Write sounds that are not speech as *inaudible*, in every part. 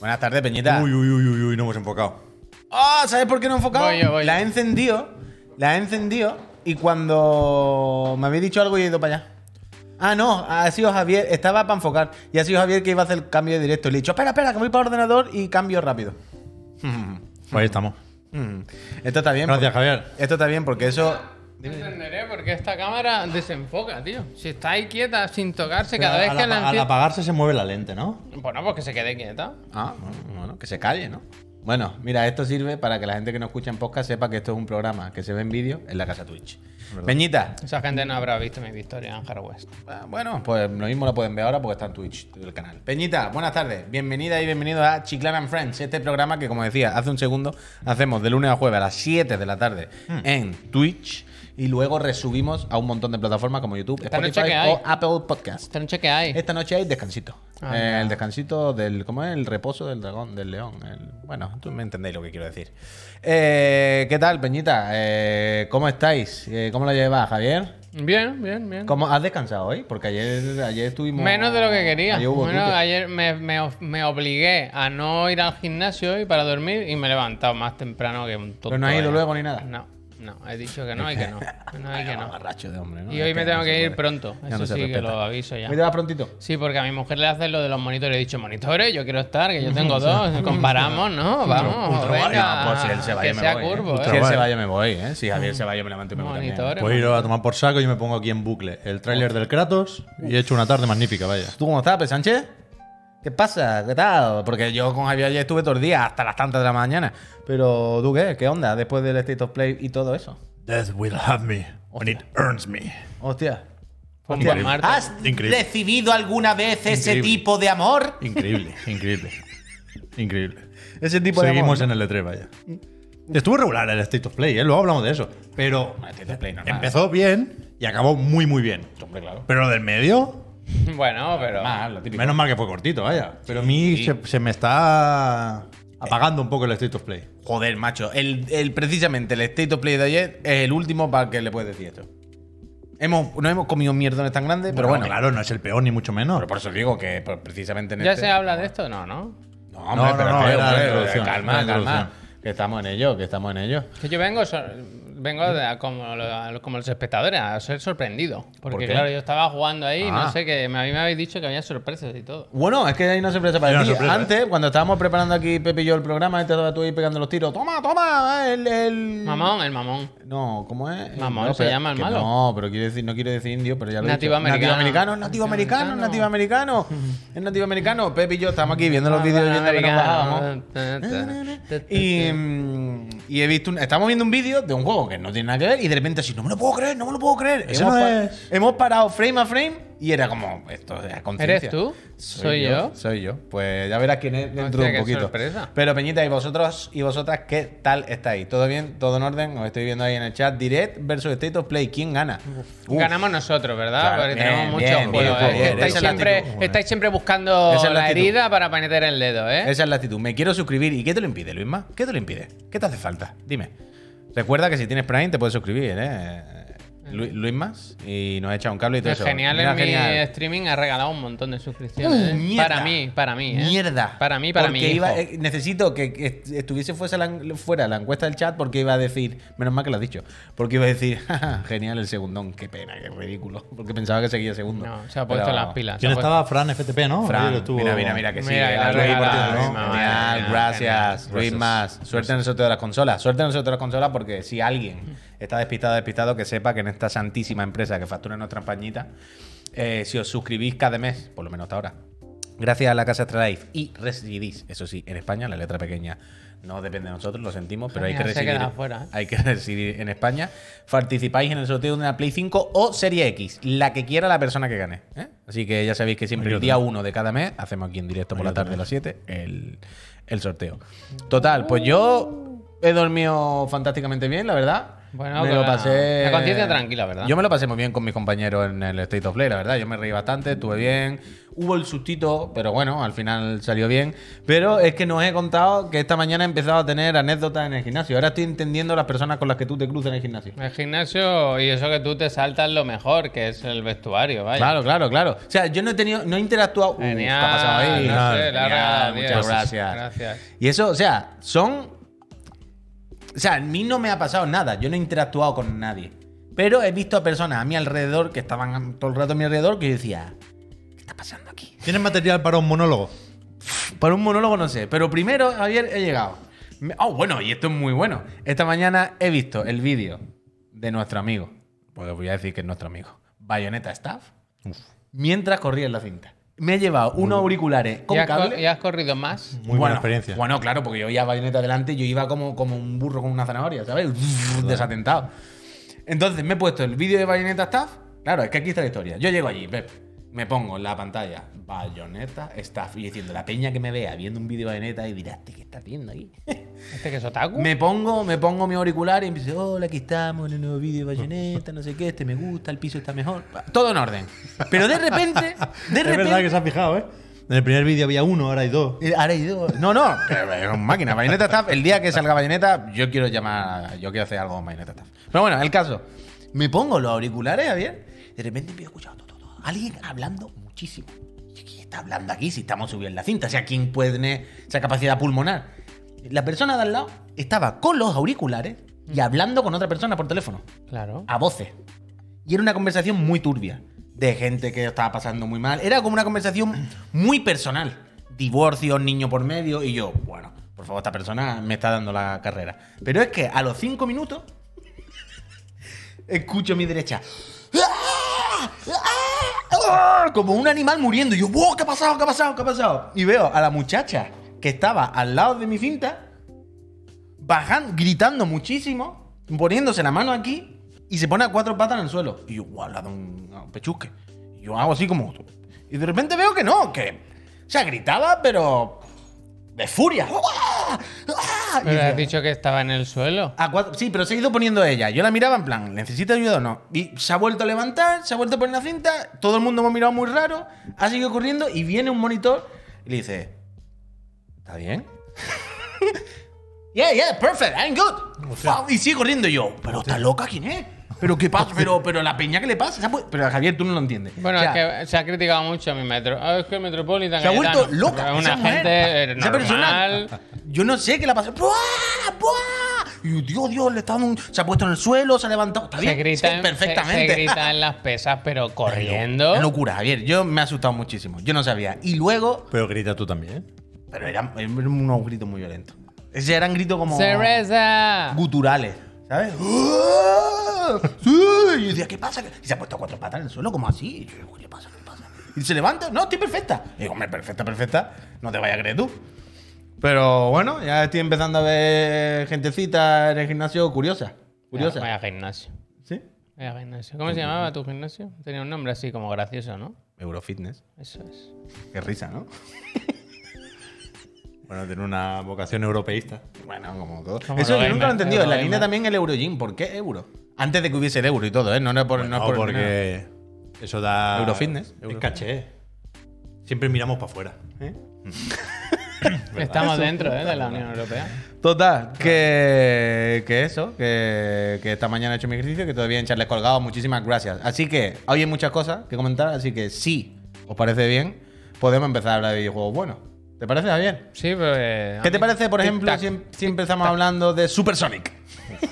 Buenas tardes, Peñita. Uy, uy, uy, uy, uy, no hemos enfocado. Ah, ¿sabes por qué no he enfocado? Voy yo, voy la he yo. encendido, la he encendido y cuando me habéis dicho algo yo he ido para allá. Ah, no, ha sido Javier, estaba para enfocar y ha sido Javier que iba a hacer el cambio de directo. Y le he dicho, espera, espera, que voy para el ordenador y cambio rápido. Pues ahí estamos. Mm. Esto está bien. Gracias, porque- Javier. Esto está bien porque eso... No entenderé por qué esta cámara desenfoca, tío. Si está ahí quieta, sin tocarse, cada vez al, que apa- la al apagarse se mueve la lente, ¿no? Bueno, pues que se quede quieta. Ah, bueno, bueno, que se calle, ¿no? Bueno, mira, esto sirve para que la gente que no escucha en podcast sepa que esto es un programa que se ve en vídeo en la casa Twitch. Peñita, Esa gente no habrá visto mi victoria en Hard West. Ah, Bueno, pues lo mismo lo pueden ver ahora porque está en Twitch el canal. Peñita, buenas tardes. Bienvenida y bienvenido a Chiclana and Friends, este programa que, como decía hace un segundo, hacemos de lunes a jueves a las 7 de la tarde Hmm. en Twitch y luego resubimos a un montón de plataformas como YouTube, Esta Spotify o Apple Podcast. Esta noche que hay. Esta noche hay descansito. Anda. Eh, el descansito del. ¿Cómo es? El reposo del dragón, del león. el- bueno, tú me entendéis lo que quiero decir. Eh, ¿Qué tal, Peñita? Eh, ¿Cómo estáis? Eh, ¿Cómo lo llevas, Javier? Bien, bien, bien. ¿Cómo has descansado hoy? Porque ayer, ayer estuvimos. Menos de lo que quería. Ayer Bueno, ayer me, me- me obligué a no ir al gimnasio hoy para dormir y me he levantado más temprano que un tonto. Pero no has ido luego ni nada. No, no, he dicho que no y que no. *laughs* No y que no. Agarracho de hombre, ¿no? Y hoy me tengo que ir pronto. Eso sí que lo aviso ya. ¿Me te vas prontito? Sí, porque a mi mujer le hacen lo de los monitores. He dicho, monitores, yo quiero estar, que yo tengo *laughs* dos. Comparamos, ¿no? Vamos, venga. No, pues si él se va, que yo me sea voy. ¿eh? curvo, Si ¿eh? él se guay. va, yo me voy, ¿eh? Si Javier se va, yo me levanto y me voy también. Monitores. Pues ir a tomar por saco y me pongo aquí en bucle el tráiler del Kratos y he hecho una tarde magnífica, vaya. ¿Tú cómo estás, Sánchez? ¿Qué pasa? ¿Qué tal? Porque yo con Javier ayer estuve todo el día, hasta las tantas de la mañana. Pero, ¿tú qué? ¿Qué onda después del State of Play y todo eso? Death will have me when it earns me. Hostia. Hostia. ¿Has Increíble. recibido alguna vez ese tipo de amor? Increíble, increíble. Increíble. Ese tipo de Seguimos amor. en el E3, vaya. Estuvo regular el State of Play, ¿eh? luego hablamos de eso. Pero of Play empezó bien y acabó muy, muy bien. Hombre, claro. Pero lo del medio, *laughs* Bueno, pero. Menos mal que fue cortito, vaya. Pero a mí se, se me está apagando un poco el State of Play. Joder, macho. El, el- precisamente el State of Play de ayer es el último para que le puedes decir esto. Hemos, no hemos comido mierdones tan grandes, pero bueno. claro, no es el peor ni mucho menos. Pero por eso digo que pues, precisamente en ¿Ya este- se habla de esto? No, ¿no? No, hombre, No, pero no, no, espera, era la hombre, introducción, calma, la calma. Que estamos en ello, que estamos en ello. Que yo vengo, so- vengo de- a- como, lo- a- como los espectadores a ser sorprendido. Porque, claro, yo estaba jugando ahí y Ah. no sé, que me, a mí me habéis dicho que había sorpresas y todo. Bueno, es que hay una sorpresa para ti. Antes, cuando estábamos preparando aquí Pepe y yo el programa, este estaba tú ahí pegando los tiros. Toma, toma, el. el... Mamón, el mamón. No, ¿cómo es? Mamón No, se pero- llama el malo. No, pero quiere decir, no quiere decir indio, pero ya lo he Nativo dicho. americano. Nativo americano, nativo americano, nativo americano. *laughs* Es nativo americano. Pepe y yo estamos aquí viendo los vídeos viendo que nos bajábamos. *laughs* Y, mm, y he visto un- estamos viendo un vídeo de un juego que no tiene nada que ver y de repente así, no me lo puedo creer, no me lo puedo creer. Hemos, no pa- es. hemos parado frame a frame y era como, esto es conciencia. ¿Eres tú? ¿Soy yo? Soy yo. Pues ya verás quién es dentro de un poquito. sorpresa. Pero Peñita, ¿y vosotros y vosotras qué tal estáis? ¿Todo bien? ¿Todo en orden? Os estoy viendo ahí en el chat. Direct versus State of Play. ¿Quién gana? Uf. Ganamos nosotros, ¿verdad? Claro, Porque bien, tenemos muchos bien, juegos. bien, ¿eh? estáis, siempre, estáis siempre buscando es la herida para meter el dedo, ¿eh? Esa es la actitud. Me quiero suscribir. ¿Y qué te lo impide, Luisma? ¿Qué te lo impide? ¿Qué te hace falta? Dime. Recuerda que si tienes Prime te puedes suscribir, ¿eh? Lu- Luis más y nos echa un cable y todo Es eso. genial Mira, en mi streaming ha regalado un montón de suscripciones. Uh, ¿eh? Para mí, para mí. ¿eh? Mierda. Para mí, para mí. Iba- eh, necesito que que est- estuviese fuese la- fuera la encuesta del chat porque iba a decir, menos mal que lo has dicho, porque iba a decir, *laughs* "Jaja, genial el segundón, qué pena, qué ridículo, *laughs* porque pensaba que seguía segundo. No, se ha puesto Pero- las pilas. ¿Quién ha estaba? Fran FTP, ¿no? Fran, estuvo- mira, mira, mira que sí. Mira, ha gracias. Luis más. Suerte en el sorteo de las consolas. Suerte en el sorteo de las consolas porque si alguien está despistado, despistado, que sepa que en esta santísima empresa que factura nuestra pañita, eh, si os suscribís cada mes, por lo menos hasta ahora, gracias a la casa Astralife y residís, eso sí, en España, la letra pequeña no depende de nosotros, lo sentimos, pero hay que residir, ¿eh? hay que *laughs* residir en España. Participáis en el sorteo de una Play 5 o Serie X, la que quiera la persona que gane. ¿eh? Así que ya sabéis que siempre el día también. 1 de cada mes hacemos aquí en directo por la tarde a las 7 el, el sorteo. Total, pues yo he dormido fantásticamente bien, la verdad. Bueno, me lo la- pasé. la conciencia tranquila, ¿verdad? Yo me lo pasé muy bien con mis compañeros en el State of Play, la verdad. Yo me reí bastante, estuve bien. Hubo el sustito, pero bueno, al final salió bien. Pero es que nos he contado que esta mañana he empezado a tener anécdotas en el gimnasio. Ahora estoy entendiendo las personas con las que tú te cruzas en el gimnasio. El gimnasio y eso que tú te saltas lo mejor, que es el vestuario, vaya. Claro, claro, claro. O sea, yo no he tenido, no he interactuado. Genial. ¿qué ha pasado ahí? no sé, Genial, muchas gracias. Gracias. Y eso, o sea, son. O sea, a mí no me ha pasado nada. Yo no he interactuado con nadie. Pero he visto a personas a mi alrededor que estaban todo el rato a mi alrededor que yo decía, ¿qué está pasando aquí? ¿Tienes material para un monólogo? Para un monólogo no sé. Pero primero, Javier, he llegado. Oh, bueno, y esto es muy bueno. Esta mañana he visto el vídeo de nuestro amigo. Pues voy a decir que es nuestro amigo. Bayonetta Staff. Mientras corría en la cinta. Me he llevado unos auriculares con ¿Y has, cable. y has corrido más? Muy buena experiencia. Bueno, claro, porque yo iba bayoneta delante, yo iba como, como un burro con una zanahoria, ¿sabes? Desatentado. Entonces me he puesto el vídeo de Bayonetta Staff. Claro, es que aquí está la historia. Yo llego allí, Pep, me pongo en la pantalla Bayonetta Staff y diciendo, la peña que me vea viendo un vídeo de Bayonetta y dirá, "¿Este ¿qué estás viendo ahí? *laughs* ¿Este que es otaku? me pongo, me pongo mi auricular y empiezo, hola, aquí estamos en un nuevo vídeo de Bayonetta, no sé qué, este me gusta, el piso está mejor. Todo en orden. Pero de repente, *laughs* de Es repente. verdad que se ha fijado, ¿eh? En el primer vídeo había uno, ahora hay dos. Eh, Ahora hay dos. No, no, es una máquina. Bayonetta Staff, el día que salga Bayonetta, yo quiero llamar, yo quiero hacer algo con Bayonetta Staff. Pero bueno, el caso. Me pongo los auriculares, Javier, de repente empiezo a alguien hablando muchísimo. ¿Y ¿Quién está hablando aquí si estamos subiendo la cinta? O sea, ¿quién puede tener esa capacidad pulmonar? La persona de al lado estaba con los auriculares y hablando con otra persona por teléfono, Claro. a voces. Y era una conversación muy turbia, de gente que estaba pasando muy mal. Era como una conversación muy personal. Divorcio, niño por medio, y yo, bueno, por favor, esta persona me está dando la carrera. Pero es que a los cinco minutos *laughs* escucho a mi derecha. ¡Ah! ¡Ah! Como un animal muriendo. Y yo, wow, ¿qué ha pasado? ¿Qué ha pasado? ¿Qué ha pasado? Y veo a la muchacha que estaba al lado de mi cinta, bajando, gritando muchísimo, poniéndose la mano aquí y se pone a cuatro patas en el suelo. Y yo, guau, le ha dado un, pechusque. Yo hago así como. Y de repente veo que no, que. O sea, gritaba, pero. de furia. Y Pero has dicho que estaba en el suelo. a cuatro- sí, pero se ha ido poniendo ella. Yo la miraba en plan, ¿necesita ayuda o no? Y se ha vuelto a levantar, se ha vuelto a poner la cinta, todo el mundo me ha mirado muy raro, ha seguido corriendo y viene un monitor y le dice, ¿está bien? *laughs* yeah, yeah, perfect, I'm good. Wow, y sigue corriendo y yo, ¿pero está loca quién es? ¿Pero qué pasa? ¿Pero, pero la peña que le pasa? Se ha pu- Pero Javier, tú no lo entiendes. Bueno, O sea, es que se ha criticado mucho a mi metro. Ah, es que el Metropolitan se ha vuelto loca. Una esa mujer, gente eh, esa persona. normal. Yo no sé qué le ha pasado. ¡Buah! ¡Buah! Y Dios, Dios, le está dando un- Se ha puesto en el suelo, se ha levantado. Está Se bien. grita, Sí, en, perfectamente. Se, se grita en las pesas, pero corriendo. Qué locura, Javier. Yo me ha asustado muchísimo. Yo no sabía. Y luego. Pero grita tú también. Pero eran, eran unos gritos muy violentos. Ese eran gritos como. ¡Cereza! guturales. ¿Sabes? ¡Ah! ¡Sí! Y yo decía, ¿qué pasa? Y se ha puesto cuatro patas en el suelo, como así. Y yo digo, ¿qué pasa? ¿Qué pasa? Y se levanta, no, estoy perfecta. Y digo, hombre, perfecta, perfecta. No te vayas a creer tú. Pero bueno, ya estoy empezando a ver gentecita en el gimnasio curiosa. Curiosa. Vaya gimnasio. ¿Sí? Vaya gimnasio. ¿Cómo se llamaba tu gimnasio? Tenía un nombre así como gracioso, ¿no? Eurofitness. Eso es. Qué risa, ¿no? *laughs* Bueno, tiene una vocación europeísta. Bueno, como todo. Como Eso yo nunca lo he entendido. En la línea también el Eurogym. ¿Por qué euro? Antes de que hubiese el euro y todo, ¿eh? No, no es por, no es No, por porque eso da. Eurofitness. Es caché. Siempre miramos para afuera. ¿Eh? *coughs* Estamos dentro ¿eh? de la Unión Europea. Total, que, que eso, que, que esta mañana he hecho mi ejercicio, que todavía en Charles Colgado, muchísimas gracias. Así que hoy hay muchas cosas que comentar, así que si os parece bien, podemos empezar a hablar de videojuegos buenos. ¿Te parece, Javier? Sí, pero. eh, ¿Qué te parece, por ejemplo, si, em- si empezamos hablando de Super Sonic? Se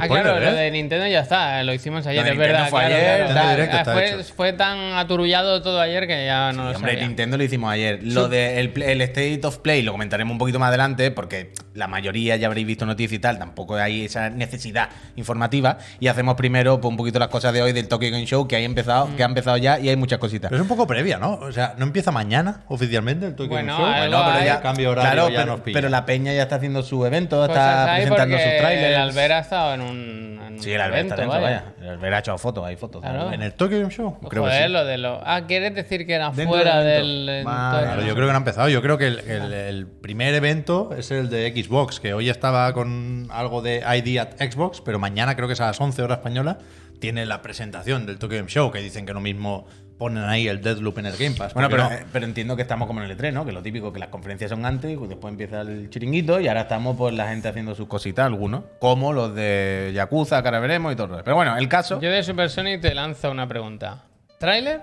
Ah, puede, claro, lo de Nintendo ya está, lo hicimos ayer, de es verdad. fue claro, ayer, claro. directo está fue, fue tan aturullado todo ayer que ya no lo Hombre, sabía. Nintendo lo hicimos ayer. Lo del el State of Play lo comentaremos un poquito más adelante, porque la mayoría ya habréis visto noticias y tal, tampoco hay esa necesidad informativa. Y hacemos primero pues, un poquito las cosas de hoy del Tokyo Game Show, que, hay empezado, que ha empezado ya y hay muchas cositas. Pero es un poco previa, ¿no? O sea, no empieza mañana oficialmente el Tokyo Bueno, Game Show. algo No, pero ya, cambio horario claro, ya pero, nos pilla. pero la peña ya está haciendo su evento, Cosas está presentando sus trailers. El Albert ha estado en un, en Sí, un el Albert está evento, dentro, vaya. vaya. El Albert ha hecho fotos, hay fotos. Claro. ¿En el Tokyo Game Show? creo que Joder, sí. lo de los. Ah, ¿quieres decir que era Dentro fuera del Claro, yo creo que no ha empezado. Yo creo que el, el- el primer evento es el de Xbox, que hoy estaba con algo de ID at Xbox, pero mañana creo que es a las 11 horas española. Tiene la presentación del Tokyo Game Show, que dicen que lo mismo ponen ahí el Deadloop en el Game Pass. Bueno, pero, no. eh, pero entiendo que estamos como en el E3, ¿no? Que lo típico, que las conferencias son antes y después empieza el chiringuito y ahora estamos pues la gente haciendo sus cositas, algunos, como los de Yakuza, que ahora veremos y todo. Pero bueno, el caso... Yo de Super Sonic te lanzo una pregunta: ¿Tráiler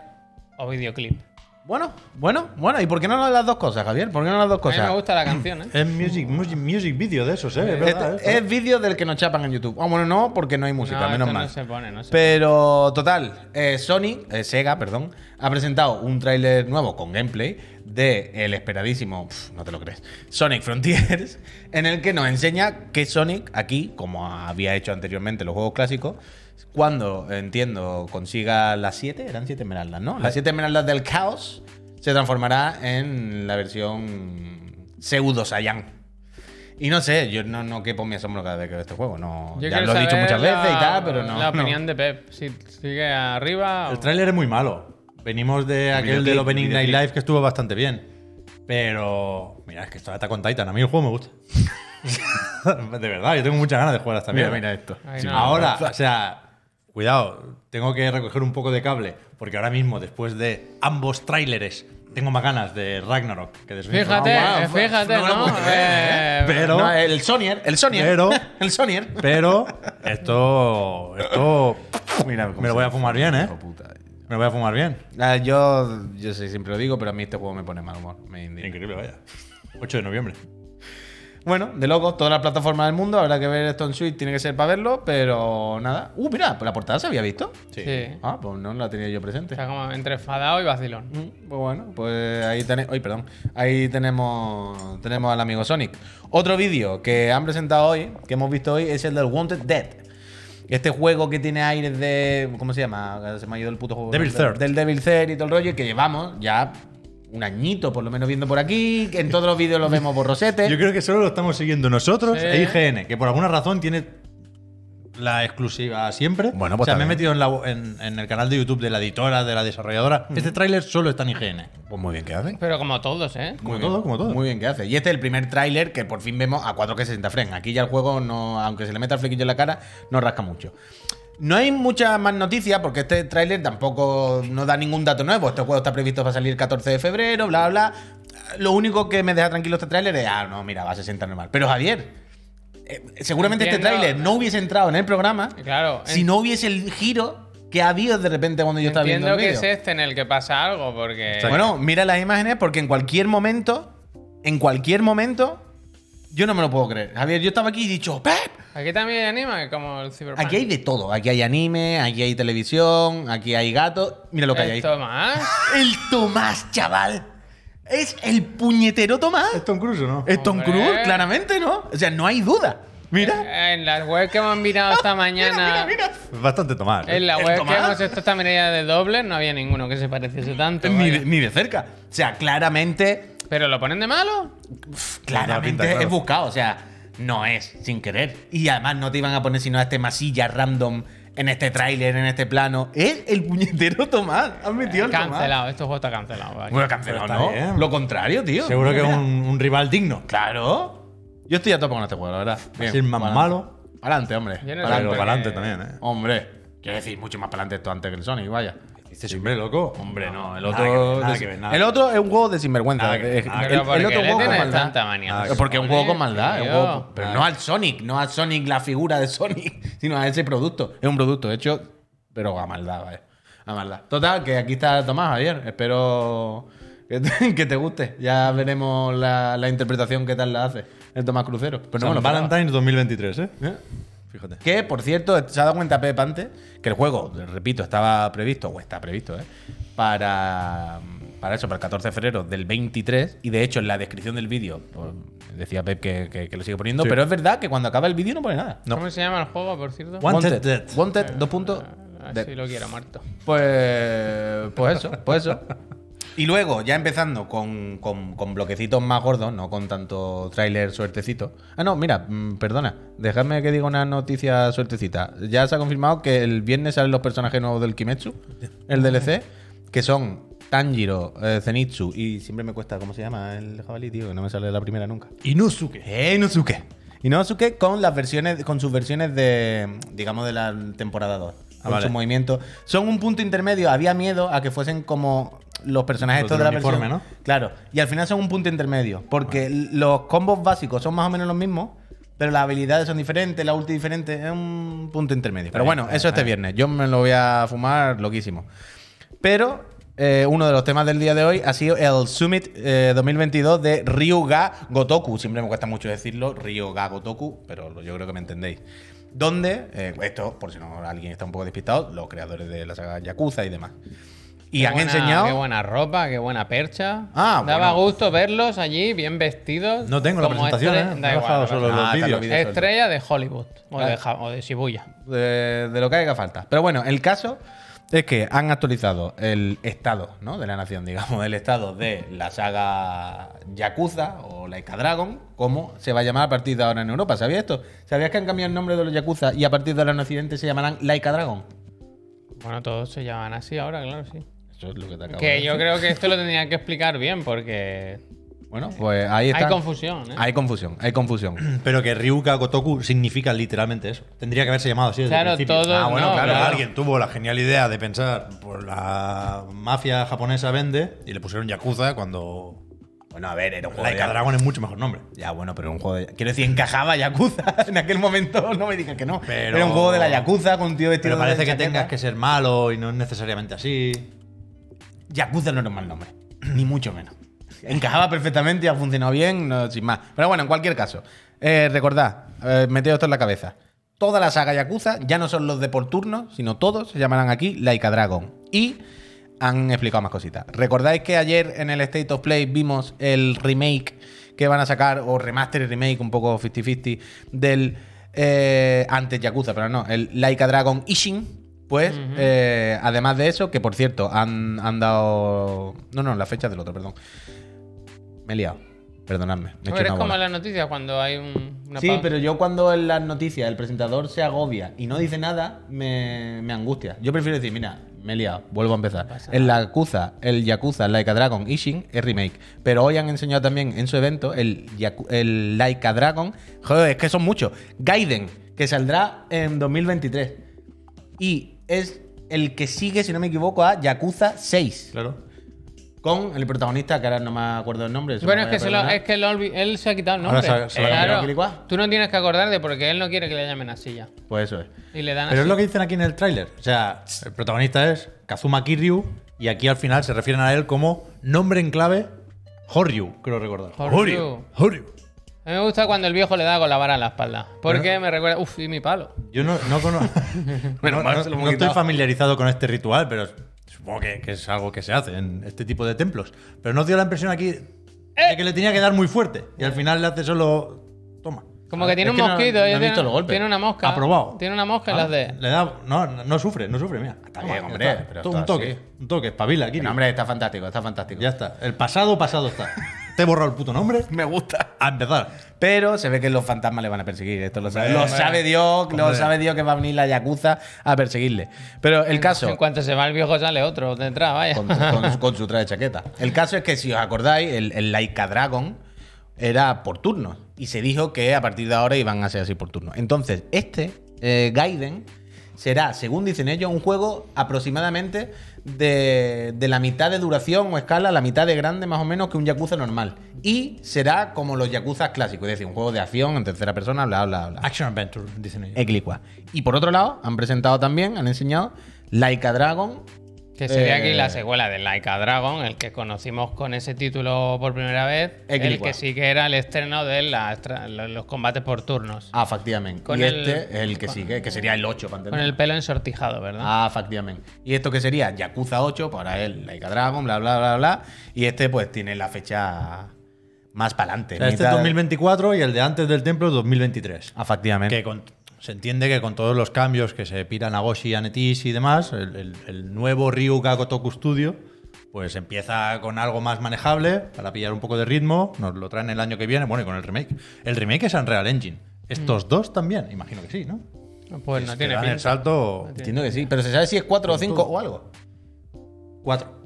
o videoclip? Bueno, bueno, bueno, ¿y por qué no las dos cosas, Javier? ¿Por qué no las dos A mí cosas? me gusta la canción, ¿eh? Es music, music, music video de esos, ¿eh? Es Es, verdad, es vídeo del que nos chapan en YouTube. Ah, bueno, no, porque no hay música, No, menos esto mal. no se pone, no se Pero, total, eh, Sony, eh, Sega, perdón, ha presentado un tráiler nuevo con gameplay de el esperadísimo, pf, no te lo crees, Sonic Frontiers, *laughs* en el que nos enseña que Sonic aquí, como había hecho anteriormente en los juegos clásicos, cuando, entiendo, consiga las 7, eran 7 esmeraldas, ¿no? Las 7 esmeraldas del caos se transformará en la versión pseudo Saiyan. Y no sé, yo no, no quepo mi asombro cada vez que veo este juego. No, Yo ya lo he dicho muchas veces y tal, pero no. La no. opinión de Pep. Si sigue arriba. El o- tráiler es muy malo. Venimos de aquel videoclip, del Opening Night. Live que estuvo bastante bien. Pero, mira, es que esto de Attack on Titan. A mí el juego me gusta. *laughs* de verdad, yo tengo muchas ganas de jugar a esta Mira, mira esto. Ay, Sí, no. Ahora, o sea, cuidado, tengo que recoger un poco de cable, porque ahora mismo, después de ambos tráileres, tengo más ganas de Ragnarok que de Sonic. Fíjate, Ah, eh, bueno, fíjate, no ¿no? creer, Eh, Pero- No, el Sonyer, el Sonyer. Pero- *laughs* el Sonyer. Pero esto, esto Mira, me lo voy a fumar bien, ¿eh? puta. Me lo voy a fumar bien. Ah, yo, yo sé, siempre lo digo, pero a mí este juego me pone mal humor. Me. Increíble, vaya. 8 de noviembre. Bueno, de locos, todas las plataformas del mundo. Habrá que ver esto en Switch, tiene que ser para verlo, pero nada. Uh, mira, pues la portada se había visto. Sí. Ah, pues no la tenía yo presente. Está como entre enfadado y vacilón. Mm, Pues bueno, pues ahí tenemos. Ay, perdón. Ahí tenemos. Tenemos al amigo Sonic. Otro vídeo que han presentado hoy, que hemos visto hoy, es el del Wanted Dead. Este juego que tiene aires de. ¿Cómo se llama? Se me ha ido el puto juego. Devil Third. Del Devil Third y todo el rollo, que llevamos ya un añito por lo menos viendo por aquí. que En todos los vídeos lo vemos borrosete. Yo creo que solo lo estamos siguiendo nosotros Sí. e IGN, que por alguna razón tiene la exclusiva siempre. Bueno, pues o sea, me he también. metido en, la- en- en el canal de YouTube de la editora, de la desarrolladora. Este tráiler solo está en IGN. Pues muy bien que hace. Pero como todos, ¿eh? Como Muy todo, bien. como todo. Muy bien que hace. Y este es el primer tráiler que por fin vemos a 4K 60 frames. Aquí ya el juego, no, aunque se le meta el flequillo en la cara, no rasca mucho. No hay mucha más noticias porque este tráiler tampoco no da ningún dato nuevo. Este juego está previsto para salir el 14 de febrero, bla, bla. Lo único que me deja tranquilo este tráiler es, ah, no, mira, va a 60 normal. Pero Javier, eh, seguramente este Entiendo. tráiler no hubiese entrado en el programa Claro. si no hubiese el giro que ha habido de repente cuando yo estaba viendo Entiendo el que vídeo. es este en el que pasa algo, porque. Bueno, mira las imágenes porque en cualquier momento, en cualquier momento, yo no me lo puedo creer. Javier, yo estaba aquí y he dicho, ¡Pep! Aquí también hay anime, como el Cyberpunk. Aquí hay de todo. Aquí hay anime, aquí hay televisión, aquí hay gatos. Mira lo que hay ahí. Esto más. El Tomás, chaval. Es el puñetero Tomás. ¿Es Tom Cruise o no? Es Tom Hombre. Cruise, claramente, ¿no? O sea, no hay duda. Mira. En las webs que hemos mirado esta mañana. Mira, mira, bastante Tomás. ¿eh? En la ¿El web que Tomás? hemos hecho esta mirada de doble, no había ninguno que se pareciese tanto. Ni, de, ni de cerca. O sea, claramente ¿Pero lo ponen de malo? claramente pinta, claro. es buscado. O sea, no es sin querer. Y además no te iban a poner sino a este masilla random en este tráiler, en este plano. Es el puñetero Tomás. Han metido el Tomás. Cancelado, este juego está cancelado. vaya. Bueno, cancelado, ¿no? bien. Lo contrario, tío. Seguro que es un, un rival digno. Claro. Yo estoy a tope con este juego, la verdad. Es el más malo. Adelante, hombre. Para adelante también, ¿eh? Hombre. Quiero decir, mucho más para adelante esto antes que el Sonic, vaya. Dices, hombre, loco. Hombre, no, el Nada otro. que ver, nada de- que ver, nada el otro es un juego de sinvergüenza. Nada que ver, nada el, que el Pero ¿por otro juego con maldad. tanta manía? Ah, Porque es un juego con maldad, es un tío. juego- pero no al Sonic, no al Sonic la figura de Sonic, *laughs* sino a ese producto. Es un producto hecho, pero a maldad, vaya. A maldad. Total, que aquí está Tomás, Javier. Espero que te, *laughs* que te guste. Ya veremos la, la interpretación que tal la hace el Tomás Crucero. Pero no San esperaba. Valentine's 2023, ¿eh? ¿Eh? Fíjate. Que, por cierto, se ha dado cuenta Pep antes que el juego, repito, estaba previsto, o está previsto, ¿eh? Para, para eso, para el 14 de febrero del 23. Y de hecho, en la descripción del vídeo, pues, decía Pep que, que- que lo sigue poniendo. Sí. Pero es verdad que cuando acaba el vídeo no pone nada. No. ¿Cómo se llama el juego, por cierto? Wanted Dead. Wanted, dos puntos. A ver Dead. si lo quiero muerto. Pues, pues eso, pues eso. *laughs* Y luego, ya empezando con, con- con bloquecitos más gordos, no con tanto tráiler suertecito. Ah, no, mira, mm, perdona, dejadme que diga una noticia suertecita. Ya se ha confirmado que el viernes salen los personajes nuevos del Kimetsu, el DLC, que son Tanjiro, eh, Zenitsu y siempre me cuesta, ¿cómo se llama el jabalí, tío? Que no me sale la primera nunca. Inusuke. Eh, Inosuke. Inosuke con las versiones, con sus versiones de, digamos, de la temporada 2. Con vale. sus movimientos. Son un punto intermedio. Había miedo a que fuesen como los personajes estos de la uniforme, versión. ¿no? Claro. Y al final son un punto intermedio. Porque los combos básicos son más o menos los mismos. Pero las habilidades son diferentes, la ulti diferente. Es un punto intermedio. Pero bueno, eso este viernes. Yo me lo voy a fumar loquísimo. Pero eh, uno de los temas del día de hoy ha sido el Summit eh, 2022 de Ryuga Gotoku. Siempre me cuesta mucho decirlo, Ryuga Gotoku, pero yo creo que me entendéis. Donde, eh, esto, por si no alguien está un poco despistado, los creadores de la saga Yakuza y demás. Y Qué han buena- enseñado. Qué buena ropa, qué buena percha. Ah, Daba bueno. gusto verlos allí, bien vestidos. No tengo la presentación, estre- ¿eh? Da igual, solo los. Ah, vídeos. Estrella de Hollywood o, de. Ja- o de Shibuya. de, de lo que haga falta. Pero bueno, el caso es que han actualizado el estado ¿no? de la nación, digamos, el estado de la saga Yakuza o Laika Dragon, como se va a llamar a partir de ahora en Europa. ¿Sabías esto? ¿Sabías que han cambiado el nombre de los Yakuza y a partir de ahora en Occidente se llamarán Laika Dragon? Bueno, todos se llaman así ahora, claro, sí. Eso es lo que te acabo de Que yo decir. creo que esto lo tendrían que explicar bien porque Bueno, pues ahí está. hay confusión. ¿eh? Hay confusión, hay confusión. *clears throat* Pero que Ryuga Gotoku significa literalmente eso. Tendría que haberse llamado así desde Claro, el principio. todo. Ah, bueno, no, claro, alguien tuvo la genial idea de pensar, pues la mafia japonesa vende y le pusieron Yakuza cuando Bueno, a ver, era un juego de Laika Dragon es mucho mejor nombre. Ya, bueno, pero un juego de... Quiero decir, encajaba Yakuza *laughs* en aquel momento. No me digas que no. Pero- Era un juego de la Yakuza con un tío vestido Pero parece de que chaqueta. tengas que ser malo y no es necesariamente así. Yakuza no era un mal nombre. *clears throat* Ni mucho menos. Encajaba perfectamente y ha funcionado bien, no, sin más. Pero bueno, en cualquier caso. eh, recordad, eh, esto en la cabeza. Toda la saga Yakuza, ya no son los de por turno, sino todos se llamarán aquí Laika Dragon. Y han explicado más cositas. ¿Recordáis que ayer en el State of Play vimos el remake que van a sacar, o remaster y remake, un poco 50-50, del eh, antes Yakuza, pero no, el Laika Dragon Ishin? Pues, eh, además de eso, que por cierto, han, han dado. No, no, la fecha del otro, perdón. Me he liado. Perdonadme. Me he una como en las noticias cuando hay un, una Sí, pausa. pero yo cuando en las noticias el presentador se agobia y no dice nada, me, me angustia. Yo prefiero decir, mira, me he liado, vuelvo a empezar. pasa El Yakuza, el Yakuza Laika Dragon Ishin es remake. Pero hoy han enseñado también en su evento el, Yaku- el Laika Dragon. Joder, es que son muchos. Gaiden, que saldrá en 2023. Y es el que sigue, si no me equivoco, a Yakuza 6. Claro. Con el protagonista, que ahora no me acuerdo el nombre. Bueno, es que, se lo- es que él, olvi- él se ha quitado el Ahora nombre. se- se lo ha Claro. Tú no tienes que acordarte porque él no quiere que le llamen así ya. Pues eso es. Y le dan Pero es así. lo que dicen aquí en el tráiler. O sea, el protagonista es Kazuma Kiryu y aquí al final se refieren a él como nombre en clave Horyu, creo recordar. Horyu. Horyu. A mí me gusta cuando el viejo le da con la vara en la espalda. Porque me recuerda. Uf, y mi palo. Yo no, no, cono- *laughs* Bueno, no- no- no estoy familiarizado con este ritual, pero supongo que, que es algo que se hace en este tipo de templos. Pero no dio la impresión aquí de que le tenía que dar muy fuerte y al final le hace solo. Toma. Como que tiene es un que no- mosquito. no he visto tiene, los golpes. tiene una mosca. Aprobado. Tiene una mosca en las de. Le da. No, no, no sufre, no sufre, mira. Está bien, hombre, está. pero un toque, así. un toque, espabila, Kiryu. No, hombre, está fantástico, está fantástico. Ya está. El pasado, pasado está. *laughs* Te he borrado el puto nombre. Me gusta. A empezar. Pero se ve que los fantasmas le van a perseguir. Esto lo sabe, Hombre, lo sabe Dios, lo sabe Dios que va a venir la Yakuza a perseguirle. Pero el caso. En cuanto se va el viejo, sale otro detrás, vaya. con, con- con su traje de chaqueta. El caso es que, si os acordáis, el, el Laika Dragon era por turnos. Y se dijo que a partir de ahora iban a ser así por turnos. Entonces, este, eh, Gaiden, será, según dicen ellos, un juego aproximadamente de, de la mitad de duración o escala, la mitad de grande más o menos que un Yakuza normal. Y será como los Yakuza clásicos, es decir, un juego de acción en tercera persona, bla, bla, bla. Action Adventure, dicen ellos. Y por otro lado, han presentado también, han enseñado Laika Dragon. Que sería Eh, aquí la secuela de Laika Dragon, el que conocimos con ese título por primera vez. El que sí que era el estreno de la los combates por turnos. Ah, efectivamente. Con y el- este es el que con- sigue, que sería el 8, para Con el pelo ensortijado, ¿verdad? Ah, efectivamente. Y esto que sería Yakuza 8, para él, Laika Dragon, bla, bla, bla, bla. Y este, pues, tiene la fecha más para adelante. O sea, este es 2024 y el de antes del templo es 2023. Efectivamente. Que con- se entiende que con todos los cambios que se pira Nagoshi a Netis y demás, el, el- el nuevo Ryuga Gotoku Studio Pues empieza con algo más manejable para pillar un poco de ritmo. Nos lo traen el año que viene. Bueno, y con el remake. El remake es Unreal Engine. Estos dos también, imagino que sí, ¿no? Pues Es no que tiene dan el salto Entiendo que sí, pero ¿se sabe si es 4 o 5 o algo? 4.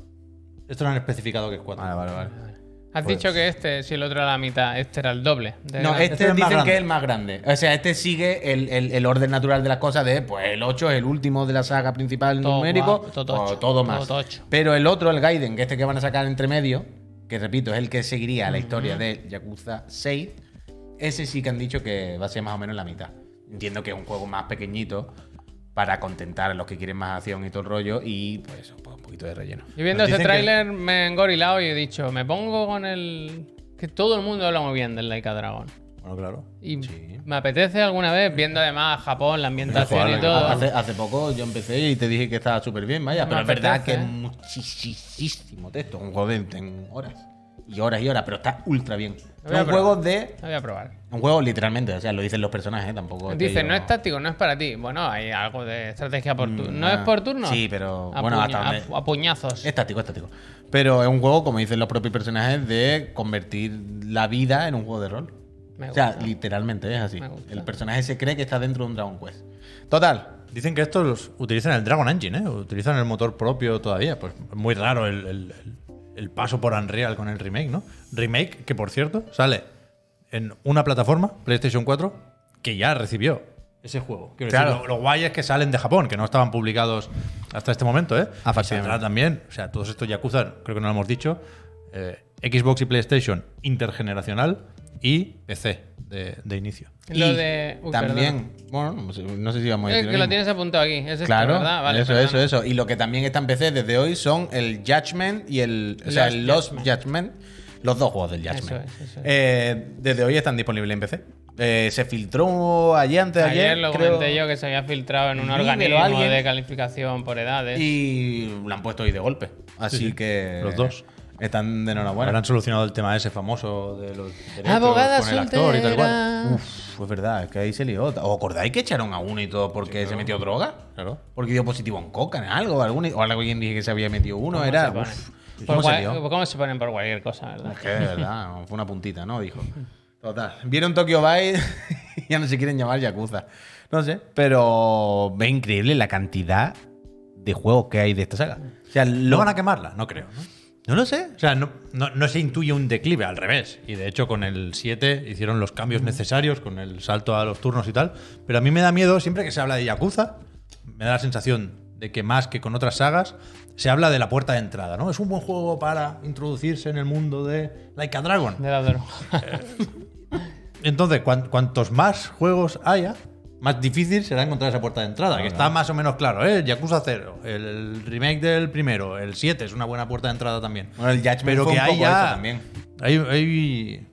Esto no han especificado que es 4. Vale, vale, vale. Has Pues- dicho que este, si el otro era la mitad, este era el doble. de No, grande. este Este dicen que es el más grande. O sea, este sigue el, el- el orden natural de las cosas de, pues el 8 es el último de la saga principal Todo numérico, guapo, todo o ocho, todo más. todo. Pero el otro, el Gaiden, que este que van a sacar entre medio, que repito, es el que seguiría la historia de Yakuza 6, ese sí que han dicho que va a ser más o menos la mitad. Entiendo que es un juego más pequeñito para contentar a los que quieren más acción y todo el rollo y pues pues, un poquito de relleno. Y viendo que- tráiler me he engorilado y he dicho, me pongo con el... Que todo el mundo habla muy bien del Laika Dragon. Bueno, claro. Y Sí. me apetece alguna vez, viendo además Japón, la ambientación y todo. Hace, hace poco yo empecé y te dije que estaba súper bien, vaya, Me pero es verdad que ¿eh? es muchísimo texto, un juego de en horas. Y horas y horas, pero está ultra bien. Es un juego de. Lo voy a probar. Un juego literalmente, o sea, lo dicen los personajes, tampoco. es que Dice, yo- no es táctico, no es para ti. Bueno, hay algo de estrategia por turno. ¿No ah, es por turno? sí, pero, A, bueno, puña- hasta donde- a- a puñazos. Es táctico, es táctico. Pero es un juego, como dicen los propios personajes, de convertir la vida en un juego de rol. Me o sea, gusta. literalmente es así. Me gusta. El personaje se cree que está dentro de un Dragon Quest. Total, Dicen que estos utilizan el Dragon Engine, ¿eh? Utilizan el motor propio todavía. Pues es muy raro el, el- el- el paso por Unreal con el remake, ¿no? Remake que, por cierto, sale en una plataforma, PlayStation 4, que ya recibió ese juego. Quiero Claro. decir, lo, lo guay es que salen de Japón, que no estaban publicados hasta este momento, ¿eh? Ah, saldrá también, o sea, todos estos Yakuza, creo que no lo hemos dicho, eh, Xbox y PlayStation intergeneracional y PC de, de inicio. Lo de. Uy, también, bueno, no sé, no sé si vamos a decir Eh, que lo mismo. tienes apuntado aquí. Es esto, Claro, ¿verdad? Vale, eso, perdona. eso, eso. Y lo que también está en PC desde hoy son el Judgment y el. O sea, Lost el Lost Judgment. Judgment. Los dos juegos del Judgment. Eso es, eso es. Eh, desde hoy están disponibles en PC. Eh, se filtró ayer, antes de ayer. Ayer lo creo, comenté yo que se había filtrado en un organismo alguien. de calificación por edades. Y lo han puesto hoy de golpe. Así Sí, sí. que. Los dos. Están de enhorabuena. Habrán solucionado el tema ese famoso de los derechos Abogada con el actor y tal cual. Uf, es verdad, es que ahí se lió. ¿Os acordáis que echaron a uno y todo porque se metió droga? Claro. Porque dio positivo en coca, en algo. algún- o alguien dije que se había metido uno. ¿Cómo Era. se uf, Por ¿Cómo se lió? ¿Cómo se ponen por cualquier cosa, verdad? Es que de verdad, fue una puntita, ¿no? Dijo. Total. Vieron Tokyo Vice y *laughs* ya no se quieren llamar Yakuza. No sé, pero ve increíble la cantidad de juegos que hay de esta saga. O sea, ¿No lo van a quemarla? No creo, ¿no? No lo sé. O sea, no, no- no se intuye un declive, al revés. Y de hecho, con el 7 hicieron los cambios necesarios, con el salto a los turnos y tal. Pero a mí me da miedo, siempre que se habla de Yakuza, me da la sensación de que más que con otras sagas, se habla de la puerta de entrada, ¿no? Es un buen juego para introducirse en el mundo de Like a Dragon. De la. *laughs* Entonces, cuan- cuantos más juegos haya, más difícil será encontrar esa puerta de entrada, que está más o menos claro, ¿eh? El Yakuza 0, el remake del primero, el 7 es una buena puerta de entrada también. Bueno, el Judgment Pero fue que un hay poco ya. también. hay- hay-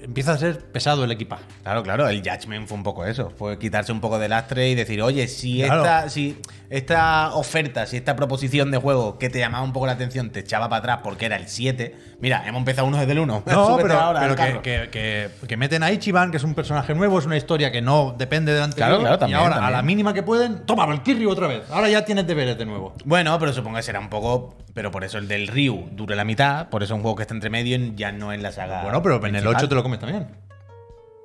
empieza a ser pesado el equipaje. Claro, claro, el Judgment fue un poco eso. Fue quitarse un poco de lastre y decir, oye, si, Claro. esta, si esta oferta, si esta proposición de juego que te llamaba un poco la atención te echaba para atrás porque era el 7, mira, hemos empezado uno desde el 1. No, *laughs* pero, pero que, que- que- que meten a Ichiban, que es un personaje nuevo, es una historia que no depende del anterior. Claro, claro, también, y ahora, también. a la mínima que pueden, toma, Valkyrie otra vez. Ahora ya tienes deberes de nuevo. Bueno, pero supongo que será un poco. Pero por eso el del Ryu dura la mitad, por eso un juego que está entre medio y ya no es la saga. bueno, pero en el principal. 8 te lo comes también.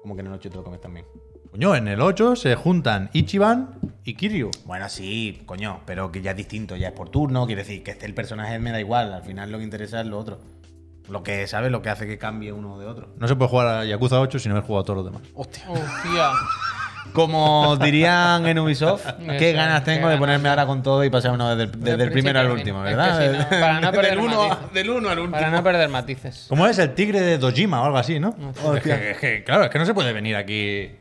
Como que en el 8 te lo comes también. Coño, en el 8 se juntan Ichiban y Kiryu. Bueno, sí, coño, pero que ya es distinto, ya es por turno, quiere decir que esté el personaje me da igual, al final lo que interesa es lo otro. Lo que, ¿sabes? Lo que hace que cambie uno de otro. No se puede jugar a Yakuza 8 sin haber jugado a todos los demás. Hostia. Hostia. Como dirían en Ubisoft, *laughs* qué Eso, ganas qué tengo de ponerme sí. ahora con todo y pasar uno desde, el- desde el primero al último. ¿verdad? Es que si no, para no *laughs* perder del, uno, matices. del uno al último. Para no perder matices. ¿Cómo es el tigre de Dojima o algo así, no? Hostia. Es que, es que, claro, es que no se puede venir aquí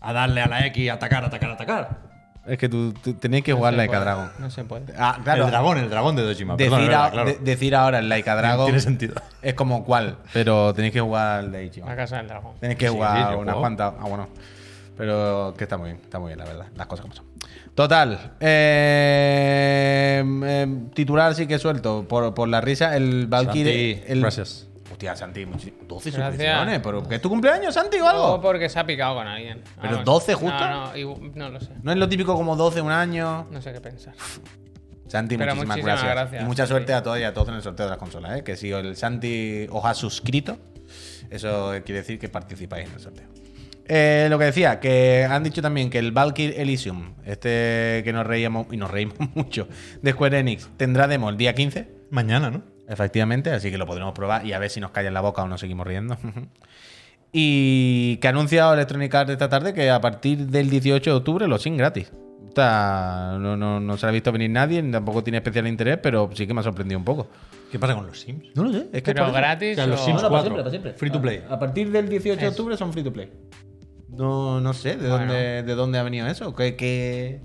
a darle a la X, atacar, atacar, atacar. Es que tú, tú tenías que No jugar se Like a puede, Dragon. No se puede. Ah, claro. El dragón, el dragón de Dojima. Decir, Perdón, es verdad, a- claro. de- decir ahora el Like a Dragon Tiene sentido. es como cuál, pero tenéis que jugar el de Ichiban. La casa del dragón. Tenéis que Sí, jugar sí, unas cuantas. Ah, bueno. Pero que está muy bien, está muy bien, la verdad. Las cosas como son. Total. eh, eh, titular sí que suelto. Por, por la risa, el Valkyrie. El, gracias. Hostia, Santi, muchísimas. 12 Gracias. suscripciones. ¿Pero qué es tu cumpleaños, Santi, o algo? O porque se ha picado con alguien. ¿Pero Vamos. 12 justo? No, no, igu- no lo sé. No es lo típico como 12 un año. No sé qué pensar. Santi, Pero muchísimas, muchísimas gracias. gracias, Y mucha sí. suerte a todos y a todos en el sorteo de las consolas. ¿eh? Que si el Santi os ha suscrito, eso quiere decir que participáis en el sorteo. Eh, lo que decía, que han dicho también que el Valkyrie Elysium, este que nos reíamos y nos reímos *laughs* mucho, de Square Enix, tendrá demo el día 15. Mañana, ¿no? Efectivamente, así que lo podremos probar y a ver si nos callan la boca o nos seguimos riendo. *laughs* y que ha anunciado Electronic Arts esta tarde que a partir del 18 de octubre los sin gratis. Está- no, no, no se ha visto venir nadie, tampoco tiene especial interés, pero sí que me ha sorprendido un poco. ¿Qué pasa con los Sims? No lo sé, es que Pero gratis O sea, los Sims No, no, para 4. siempre, para siempre. Free to play. A, a partir del 18 de Eso. octubre son free to play. No, no sé de, Bueno. dónde, de dónde ha venido eso. ¿Qué, qué-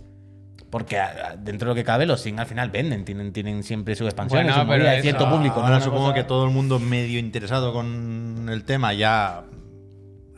Porque dentro de lo que cabe, los Sims al final venden, tienen, tienen siempre su expansión, Bueno, su pero movida, hay eso- cierto público. Ahora supongo cosa- que todo el mundo medio interesado con el tema ya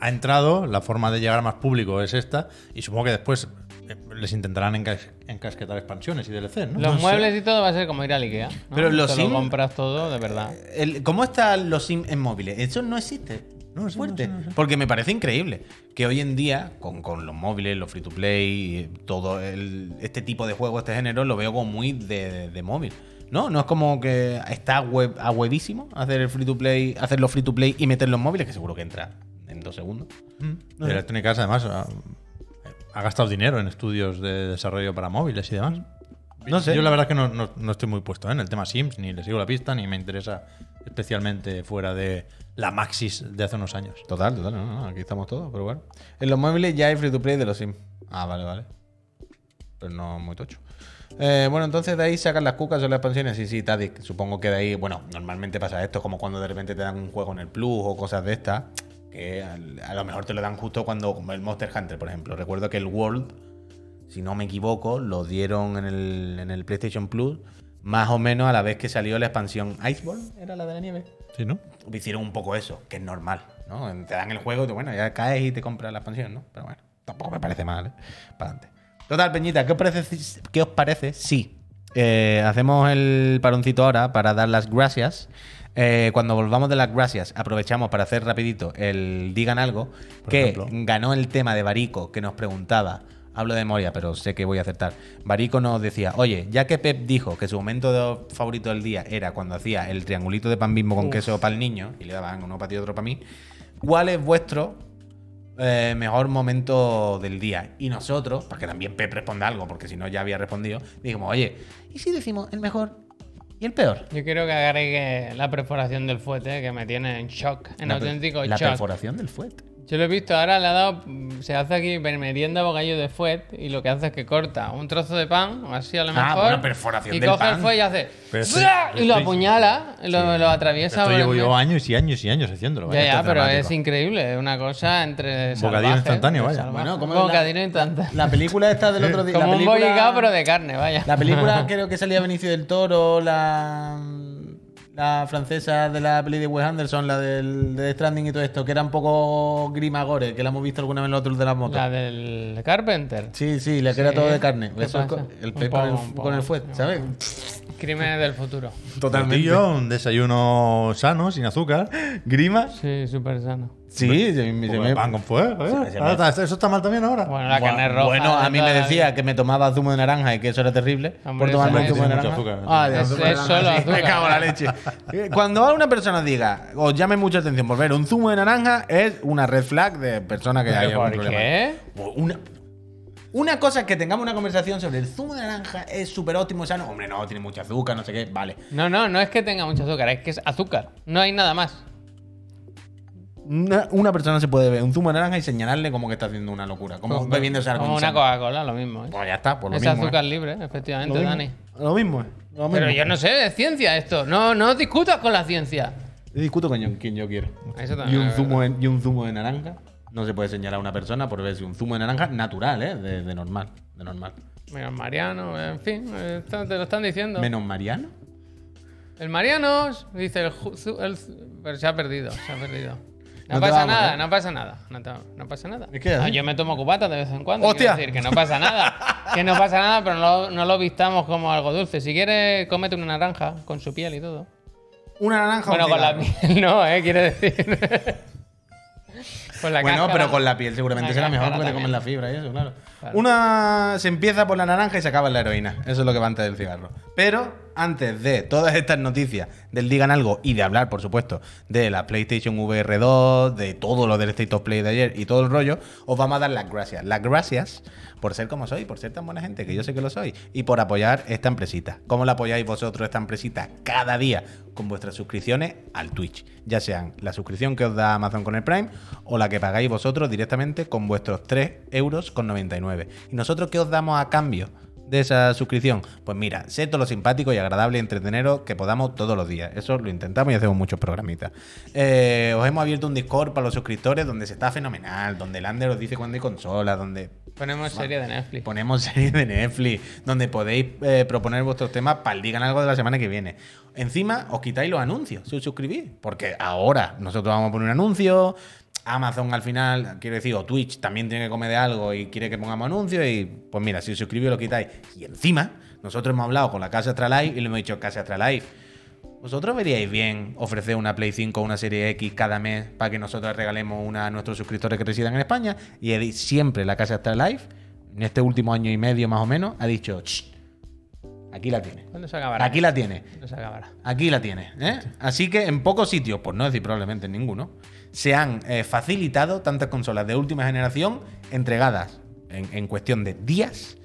ha entrado. La forma de llegar a más público es esta. Y supongo que después eh, les intentarán encas- encasquetar expansiones y DLC, ¿no? Los No sé. muebles y todo va a ser como ir a Ikea. ¿no? Pero los Te lo Sim- compras todo de verdad. El- ¿Cómo están los Sims en móviles? Eso no existe. No sé, Fuerte. no no. Porque me parece increíble que hoy en día, con, con los móviles, los free to play, y todo el- este tipo de juegos, este género, lo veo como muy de, de móvil. No, no es como que está web, a huevísimo hacer el free to play, hacer los free to play y meter los móviles, que seguro que entra en dos segundos. Y Electronic Arts además ha, ha gastado dinero en estudios de desarrollo para móviles y demás. No sé. Yo la verdad es que no, no- no estoy muy puesto ¿eh? en el tema Sims, ni le sigo la pista, ni me interesa especialmente fuera de la Maxis de hace unos años. Total, total, no, no, aquí estamos todos, pero bueno. En los móviles ya hay free to play de los Sims. Ah, vale, vale. Pero no muy tocho. Eh, bueno, entonces de ahí sacan las cucas o las expansiones. Sí, sí, Tadic. Supongo que de ahí, bueno, normalmente pasa esto, como cuando de repente te dan un juego en el Plus o cosas de estas, que a, lo mejor te lo dan justo cuando, como el Monster Hunter, por ejemplo. Recuerdo que el World, si no me equivoco, lo dieron en el, en el PlayStation Plus, más o menos a la vez que salió la expansión Iceborne, ¿era la de la nieve? ¿Sí, no? hicieron un poco eso, que es normal, ¿no? Te dan el juego y tú, bueno, ya caes y te compras la expansión, ¿no? Pero bueno, tampoco me parece mal, ¿eh? Para adelante. Total, Peñita, ¿qué os parece, qué os parece si eh, hacemos el paroncito ahora para dar las gracias? Eh, cuando volvamos de las gracias, aprovechamos para hacer rapidito el Digan Algo, Por que ejemplo. ganó el tema de Barico, que nos preguntaba, hablo de memoria, pero sé que voy a acertar. Barico nos decía, oye, ya que Pep dijo que su momento favorito del día era cuando hacía el triangulito de pan bimbo con queso para el niño, y le daban uno para ti y otro para mí, ¿cuál es vuestro eh, mejor momento del día? Y nosotros, para que también Pep responda algo, porque si no ya había respondido, dijimos, oye, ¿y si decimos el mejor y el peor? Yo quiero que agregue la perforación del fuete, que me tiene en shock, en La auténtico La shock. perforación del fuet. Yo lo he visto, ahora le ha dado, se hace aquí merienda bocadillo de fuet y lo que hace es que corta un trozo de pan, así a lo Ah, mejor. bueno, perforación y del coge pan. el fuet y hace. ¡bra! y lo apuñala, lo, lo atraviesa. Esto llevo yo años y años y años haciéndolo. Ya, vaya. ya, pero dramático. es increíble, es una cosa entre. Bocadillo instantáneo, vaya. Bueno, ¿cómo es la- Bocadillo instantáneo. La película esta del otro día. Como la un película- bollicao, pero de carne, vaya. La película *laughs* creo que salía Benicio del Toro, la, la francesa de la peli de Wes Anderson, la del de Stranding y todo esto, que era un poco grimagore, que la hemos visto alguna vez en los otros de las motos. La del Carpenter. Sí, sí, le queda Sí. todo de carne. ¿Qué Eso es pasa? co- el pez con con el fuet, ¿sabes? Crímenes del futuro. Tortillo, un desayuno sano, sin azúcar. ¿Grima? Sí, súper sano. Sí, se me- Un se me- pan con fuego. ¿eh? Se- se me- Ahora está- ¿Eso está mal también ahora? Bueno, la carne roja. Bueno, a mí toda me la decía vida. que me tomaba zumo de naranja y que eso era terrible. Hombre, por tomarme eso zumo de tiene naranja. mucho azúcar. Ah, Es- azúcar de es naranja, solo sí. azúcar. Me cago en la leche. Eh, Cuando a una persona diga, os llame mucha atención por ver un zumo de naranja, es una red flag de persona que ¿Pero hay algún por problema. qué? Pues Una, una cosa es que tengamos una conversación sobre el zumo de naranja es súper óptimo, sano. Hombre, no, tiene mucho azúcar, no sé qué. Vale. No, no, no es que tenga mucho azúcar, es que es azúcar. No hay nada más. Una, una persona se puede ver un zumo de naranja y señalarle como que está haciendo una locura. Como Como- bebiéndose algo Como una insano. Coca-Cola, lo mismo. ¿eh? Pues ya está, pues lo es mismo. azúcar ¿eh? libre, efectivamente, Lo mismo. Dani. Lo mismo, ¿eh? Lo Pero yo no sé, es ciencia esto. No, no discutas con la ciencia. Yo discuto con quien yo quiero. Eso Y también un, es zumo de, y un zumo de naranja. No se puede señalar a una persona por ver si un zumo de naranja natural, ¿eh? De, de normal. De normal. Mira, Mariano, en fin, eh, te lo están diciendo. Menos Mariano. El Mariano dice el, Pero se ha perdido, se ha perdido. *laughs* No, No pasa vamos, nada, ¿eh? no pasa nada. No, te- no pasa nada. Es que Ah, yo me tomo cubata de vez en cuando. ¡Hostia! quiero decir que no pasa nada. que no pasa nada, pero no, no lo vistamos como algo dulce. Si quieres, cómete una naranja con su piel y todo. Una naranja. Bueno, con la piel *laughs* no, ¿eh? Quiere decir. Con la bueno, pero con la piel seguramente será mejor porque te comen la fibra y eso, claro. Claro. Una se empieza por la naranja y se acaba en la heroína. Eso es lo que va antes del cigarro. Pero antes de todas estas noticias del Digan Algo y de hablar, por supuesto, de la PlayStation VR 2, de todo lo del State of Play de ayer y todo el rollo, os vamos a dar las gracias. Las gracias por ser como soy, por ser tan buena gente, que yo sé que lo soy, y por apoyar esta empresita. ¿Cómo la apoyáis vosotros esta empresita cada día? Con vuestras suscripciones al Twitch. Ya sean la suscripción que os da Amazon con el Prime o la que pagáis vosotros directamente con vuestros 3 euros con 99. ¿Y nosotros qué os damos a cambio? De esa suscripción? Pues mira, sé todo lo simpático y agradable y entreteneros que podamos todos los días. Eso lo intentamos y hacemos muchos programitas. Eh, os hemos abierto un Discord para los suscriptores donde se está fenomenal, donde Lander os dice cuándo hay consolas, donde Ponemos serie de Netflix. ponemos *laughs* series de Netflix, donde podéis eh, proponer vuestros temas para el digan algo de la semana que viene. Encima, os quitáis los anuncios si os suscribís, porque ahora nosotros vamos a poner un anuncio. Amazon al final, quiero decir, o Twitch también tiene que comer de algo y quiere que pongamos anuncios. Y pues mira, si os suscribís lo quitáis. Y encima, nosotros hemos hablado con la Casa Astra Live y le hemos dicho Casa Astra Live. ¿Vosotros veríais bien ofrecer una Play 5 o una Serie X cada mes para que nosotros regalemos una a nuestros suscriptores que residan en España? Y siempre la Casa Astra Live, en este último año y medio más o menos, ha dicho, "Shh, aquí la tiene. ¿Cuándo se acabará? Aquí la tiene. ¿Cuándo se acabará? Aquí la tiene. ¿eh? Así que en pocos sitios, por no decir probablemente en ninguno, se han eh, facilitado tantas consolas de última generación entregadas en, en cuestión de días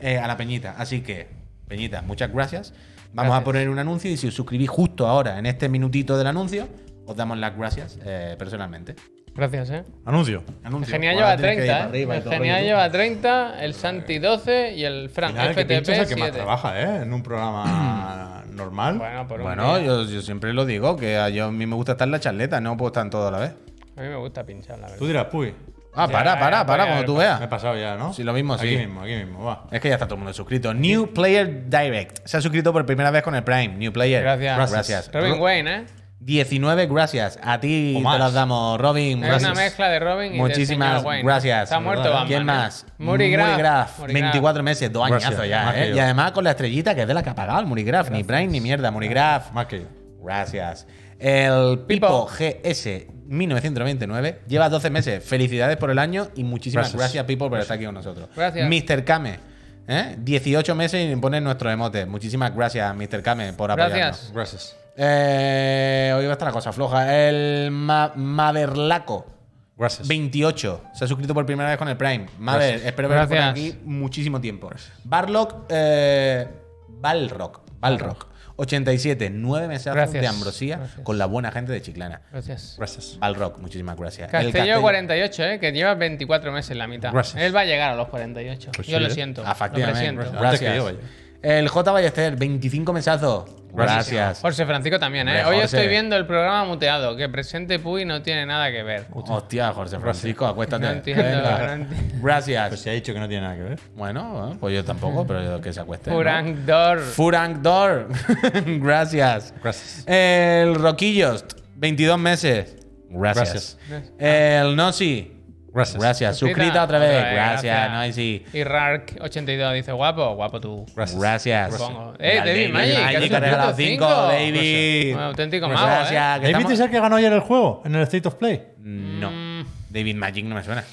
eh, a la Peñita. Así que, Peñita, muchas gracias. Vamos Gracias. a poner un anuncio y si os suscribís justo ahora, en este minutito del anuncio, os damos las gracias eh, personalmente. Gracias, ¿eh? Anuncio. Anuncio. Genial lleva tienes que ir 30, para arriba y ¿eh? Genial lleva 30, el Santi 12 y el Frank final, el que FTP es el que más 7. trabaja, ¿eh? En un programa *clears throat* normal. Bueno, por un Bueno, día. yo, yo siempre lo digo, que a, yo, a mí me gusta estar en la charleta, no puedo estar en todo a la vez. A mí me gusta pinchar, la verdad. Tú dirás, puy. Ah, Ya, para, ya, para, ya, para, ya, cuando ya, tú veas. Me he pasado ya, ¿no? Sí, lo mismo, aquí sí. mismo, aquí mismo, va. Es que ya está todo el mundo suscrito. New Player Direct. Se ha suscrito por primera vez con el Prime. New Player. Gracias. Gracias. Robin Ro- Wayne, ¿eh? 19 gracias. A ti te las damos, Robin. Es Gracias. una mezcla de Robin y Muchísimas gracias. Está muerto ¿Verdad? Batman. ¿Quién ¿eh? más? Muri Graf. Murigraf, Muri Graf. 24 meses, dos Gracias, añazos ya. más ¿eh? Y además con la estrellita que es de la que ha pagado el Murigraf. Ni Prime ni mierda. Murigraf. Más que yo. Gracias. El Pipo Pipo. GS 1999 lleva 12 meses. Felicidades por el año y muchísimas gracias, Gracias. Pipo, por estar aquí con nosotros. Gracias. Mr. Kame, ¿eh? 18 meses y pone nuestro emote. Muchísimas gracias, Mr. Kame, por apoyarnos. Gracias. Gracias. Eh, hoy va a estar la cosa floja. El Ma- Maverlaco. Gracias. 28. Se ha suscrito por primera vez con el Prime. Gracias. espero veros por aquí muchísimo tiempo. Barlock, eh, Balrock, Balrock. 87. Nueve meses Gracias. de ambrosía Gracias. con la buena gente de Chiclana. Gracias. Gracias. Balrock, muchísimas gracias. El Castello Castello- 48, ¿eh? Que lleva 24 meses en la mitad. Gracias. Él va a llegar a los 48. Pues Yo sí, lo ¿eh? siento. Ah, Lo Gracias. El J. Ballester, 25 mesazos. Gracias. Jorge Francisco también, ¿eh? Hombre, Hoy Jorge. estoy viendo el programa muteado, que presente Puy no tiene nada que ver. Hostia, José Francisco, acuéstate. No entiendo, Venga. no entiendo. Gracias. Pues se ha dicho que no tiene nada que ver. Bueno, pues yo tampoco, pero yo que se acueste. ¿no? Dor. Frank Dor. *laughs* Gracias. Gracias. El Roquillos, 22 meses. Gracias. Gracias. El Nosi. Gracias. Gracias. Suscrita. Otra vez. Otra vez, Gracias, gracias. Noisy. Y Rark82 dice, guapo, guapo tú. Gracias. Gracias. Supongo. Eh, Al David Magic, que te ha suscrito regalado 5, cinco. David. Un auténtico Pues mago, Gracias. ¿eh? ¿David estamos- es el que ganó ayer el juego en el State of Play? No. Mm. David Magic no me suena.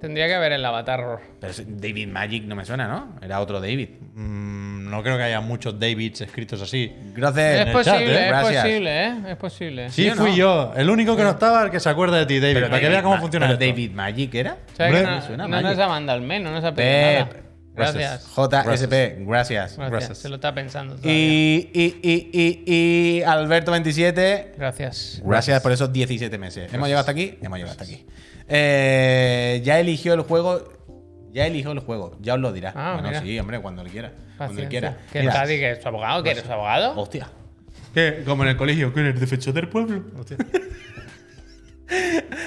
Tendría que ver el avatar. Pero David Magic no me suena, ¿no? Era otro David. Mm, no creo que haya muchos Davids escritos así. Gracias. Es posible, chat, ¿eh? es Gracias. posible, ¿eh? Es posible. Sí, ¿Sí o no? fui yo. El único que no estaba, el que se acuerda de ti, David. Pero para que vea cómo Ma- funciona pero esto. David Magic era. ¿Sabes que Hombre, no, suena no nos ha mandado el mail, no nos ha pedido nada. Gracias. Gracias. JSP, gracias. Gracias. Gracias. Se lo está pensando todavía. Y, y, y, y, y Alberto27, Gracias. gracias por esos 17 meses. ¿Hemos llegado hasta aquí? Hemos llegado hasta aquí. Eh, ya eligió el juego. Ya eligió el juego, ya os lo dirá. Ah, bueno, mira. sí, hombre, cuando le quiera. Cuando le quiera. ¿Qué Mira. que es su abogado? ¿Que eres su abogado? Hostia. ¿Qué? Como en el colegio, que eres defensor del pueblo. *laughs*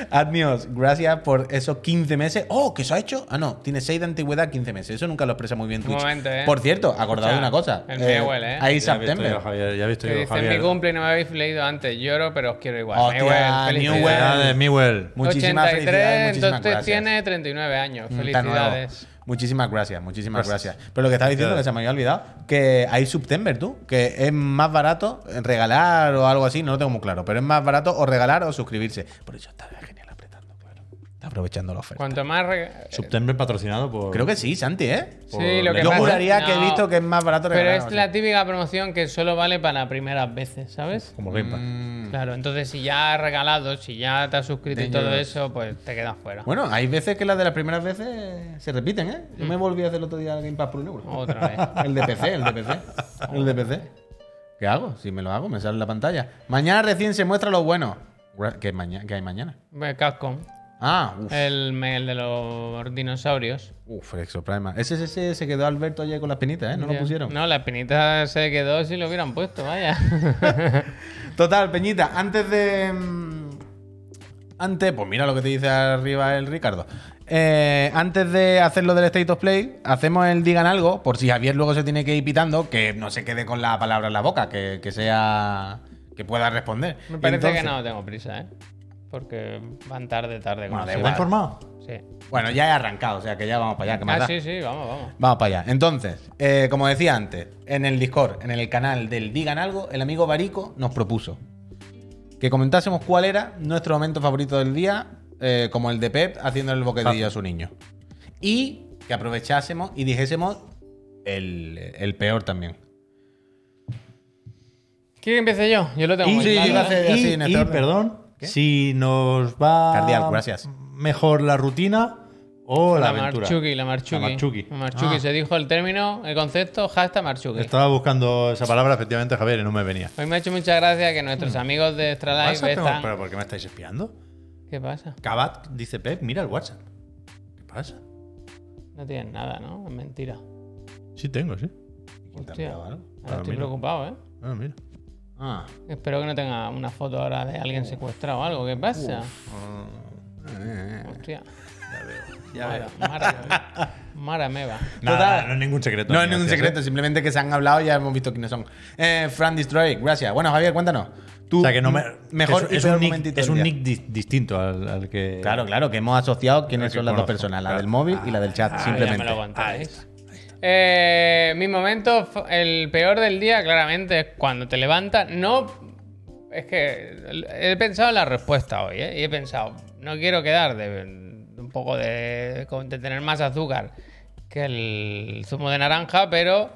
Admios, gracias por esos 15 meses. Oh, ¿que se ha hecho? Ah, no, tiene 6 de antigüedad, 15 meses. Eso nunca lo expresa muy bien Un Twitch. momento, ¿eh? Por cierto, acordado de una cosa. el Mewell, ¿eh? Ahí Ya he visto September. yo, Javier. Ya he visto yo, dice Javier. mi cumple y no me habéis leído antes. Lloro, pero os quiero igual. Hostia, Mewell, Newell. Muchísimas 83, felicidades, muchísimas entonces gracias. tiene 39 años. Mm. Felicidades. Muchísimas gracias, muchísimas Gracias. gracias. Pero lo que estaba diciendo, que se me había olvidado, que hay September, tú, que es más barato regalar o algo así, no lo tengo muy claro, pero es más barato o regalar o suscribirse. Por eso está apretando. Está aprovechando la oferta. Cuanto más. re- Septiembre patrocinado por. Creo que sí, Santi, ¿eh? Sí, lo que Yo pasa- juraría que he visto que es más barato Pero es la típica promoción que solo vale para primeras veces, ¿sabes? Como Game Pass. Mm. Claro, entonces si ya has regalado, si ya te has suscrito y todo eso, pues te quedas fuera. Bueno, hay veces que las de las primeras veces se repiten, ¿eh? Yo me volví a hacer el otro día el Game Pass por un euro. Otra vez. *laughs* El de PC, el de PC. El de PC. ¿Qué hago? Si me lo hago, me sale en la pantalla. Mañana recién se muestra lo bueno. ¿Qué, mañana, ¿Qué hay mañana? Capcom, Ah, uff. el mail de los dinosaurios. Uf, Exoprimal. Ese, ese, ese se quedó Alberto ayer con las pinitas, ¿eh? No lo pusieron. No, la espinita se quedó si lo hubieran puesto, vaya. *laughs* Total, Peñita, antes de. mm, Antes, pues mira lo que te dice arriba el Ricardo. Eh, antes de hacer lo del State of Play, hacemos el digan algo, por si Javier luego se tiene que ir pitando, que no se quede con la palabra en la boca, que, que sea. que pueda responder. Me parece Entonces- que no tengo prisa, ¿eh? Porque van tarde, tarde. Bueno, da ¿Está siempre. igual. informado? Sí. Bueno, ya he arrancado, o sea que ya vamos para allá. ¿qué más Ah, da? sí, sí, vamos, vamos. Vamos para allá. Entonces, eh, como decía antes, en el Discord, en el canal del Digan Algo, el amigo Barico nos propuso que comentásemos cuál era nuestro momento favorito del día, eh, como el de Pep haciendo el boquedillo a su niño. Y que aprovechásemos y dijésemos el, el peor también. ¿Quiere que empiece yo? Yo lo tengo Y, muy sí, claro, iba a ¿eh? hacer- y- así en este y, orden. perdón, ¿Qué? si nos va Cardial, gracias. mejor la rutina o la, La aventura. Marchuki, la Marchuki. La Marchuki. La Marchuki. Ah. Se dijo el término, el concepto, hashtag Marchuki. Estaba buscando esa palabra, efectivamente, Javier, y no me venía. Hoy me ha hecho mucha gracia que nuestros amigos de Extra Life están... ¿Pero por qué me estáis espiando? ¿Qué pasa? Cabat dice Pep, mira el WhatsApp. ¿Qué pasa? No tienen nada, ¿no? Es mentira. Sí tengo, sí. Hostia. Ahora Ah, estoy mira. preocupado, ¿eh? Ah, mira. Ah. Espero que no tenga una foto ahora de alguien secuestrado o algo. ¿Qué pasa? Hostia. Ya Mara, Mara, Mara Meva. Nada, Total. no es ningún secreto. No es ningún secreto, ¿eh? simplemente que se han hablado y ya hemos visto quiénes son. Eh, Fran Destroy, gracias. Bueno, Javier, cuéntanos. Tú, O sea, que no me. mejor es, un nick, momentito es del un día. nick di- distinto al, al que. Claro, claro, que hemos asociado quiénes que son las dos personas, la del móvil y la del chat, Ah, ya simplemente. me lo. Eh, mi momento, el peor del día, claramente, es cuando te levantas. No. Es que he pensado en la respuesta hoy, ¿eh? Y he pensado, no quiero quedar de, un poco de, de tener más azúcar que el zumo de naranja, pero.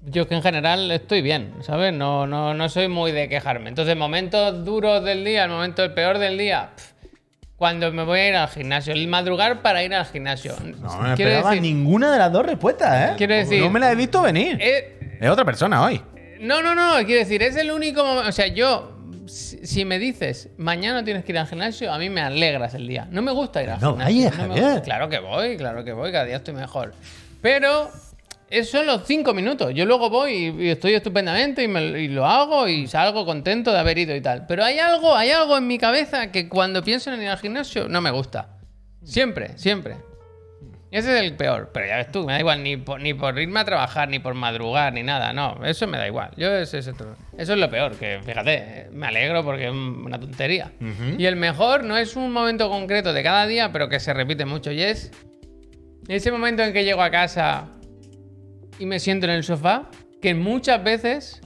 Yo que en general estoy bien, ¿sabes? No, no, no soy muy de quejarme. Entonces, momentos duros del día, el momento el peor del día, cuando me voy a ir al gimnasio, el madrugar para ir al gimnasio. No me Quiero esperaba decir- ninguna de las dos respuestas, ¿eh? Quiero decir- No me la he visto venir. Eh, Es otra persona hoy. no, no, no, quiero decir, es el único momento. O sea, yo, si, si me dices, mañana tienes que ir al gimnasio, a mí me alegras el día. No me gusta ir al No gimnasio. vayas, no me gusta. Claro que voy, claro que voy, cada día estoy mejor. Pero. Es son los cinco minutos. Yo luego voy y, y estoy estupendamente y, me- y lo hago y salgo contento de haber ido y tal. Pero hay algo, hay algo en mi cabeza que cuando pienso en ir al gimnasio no me gusta. Siempre, siempre. Y Ese es el peor. Pero ya ves tú, me da igual ni por, ni por irme a trabajar, ni por madrugar, ni nada. No, eso me da igual. Yo ese Eso es lo peor, que fíjate, me alegro porque es una tontería. Y el mejor no es un momento concreto de cada día, pero que se repite mucho. Y es ese momento en que llego a casa y me siento en el sofá, que muchas veces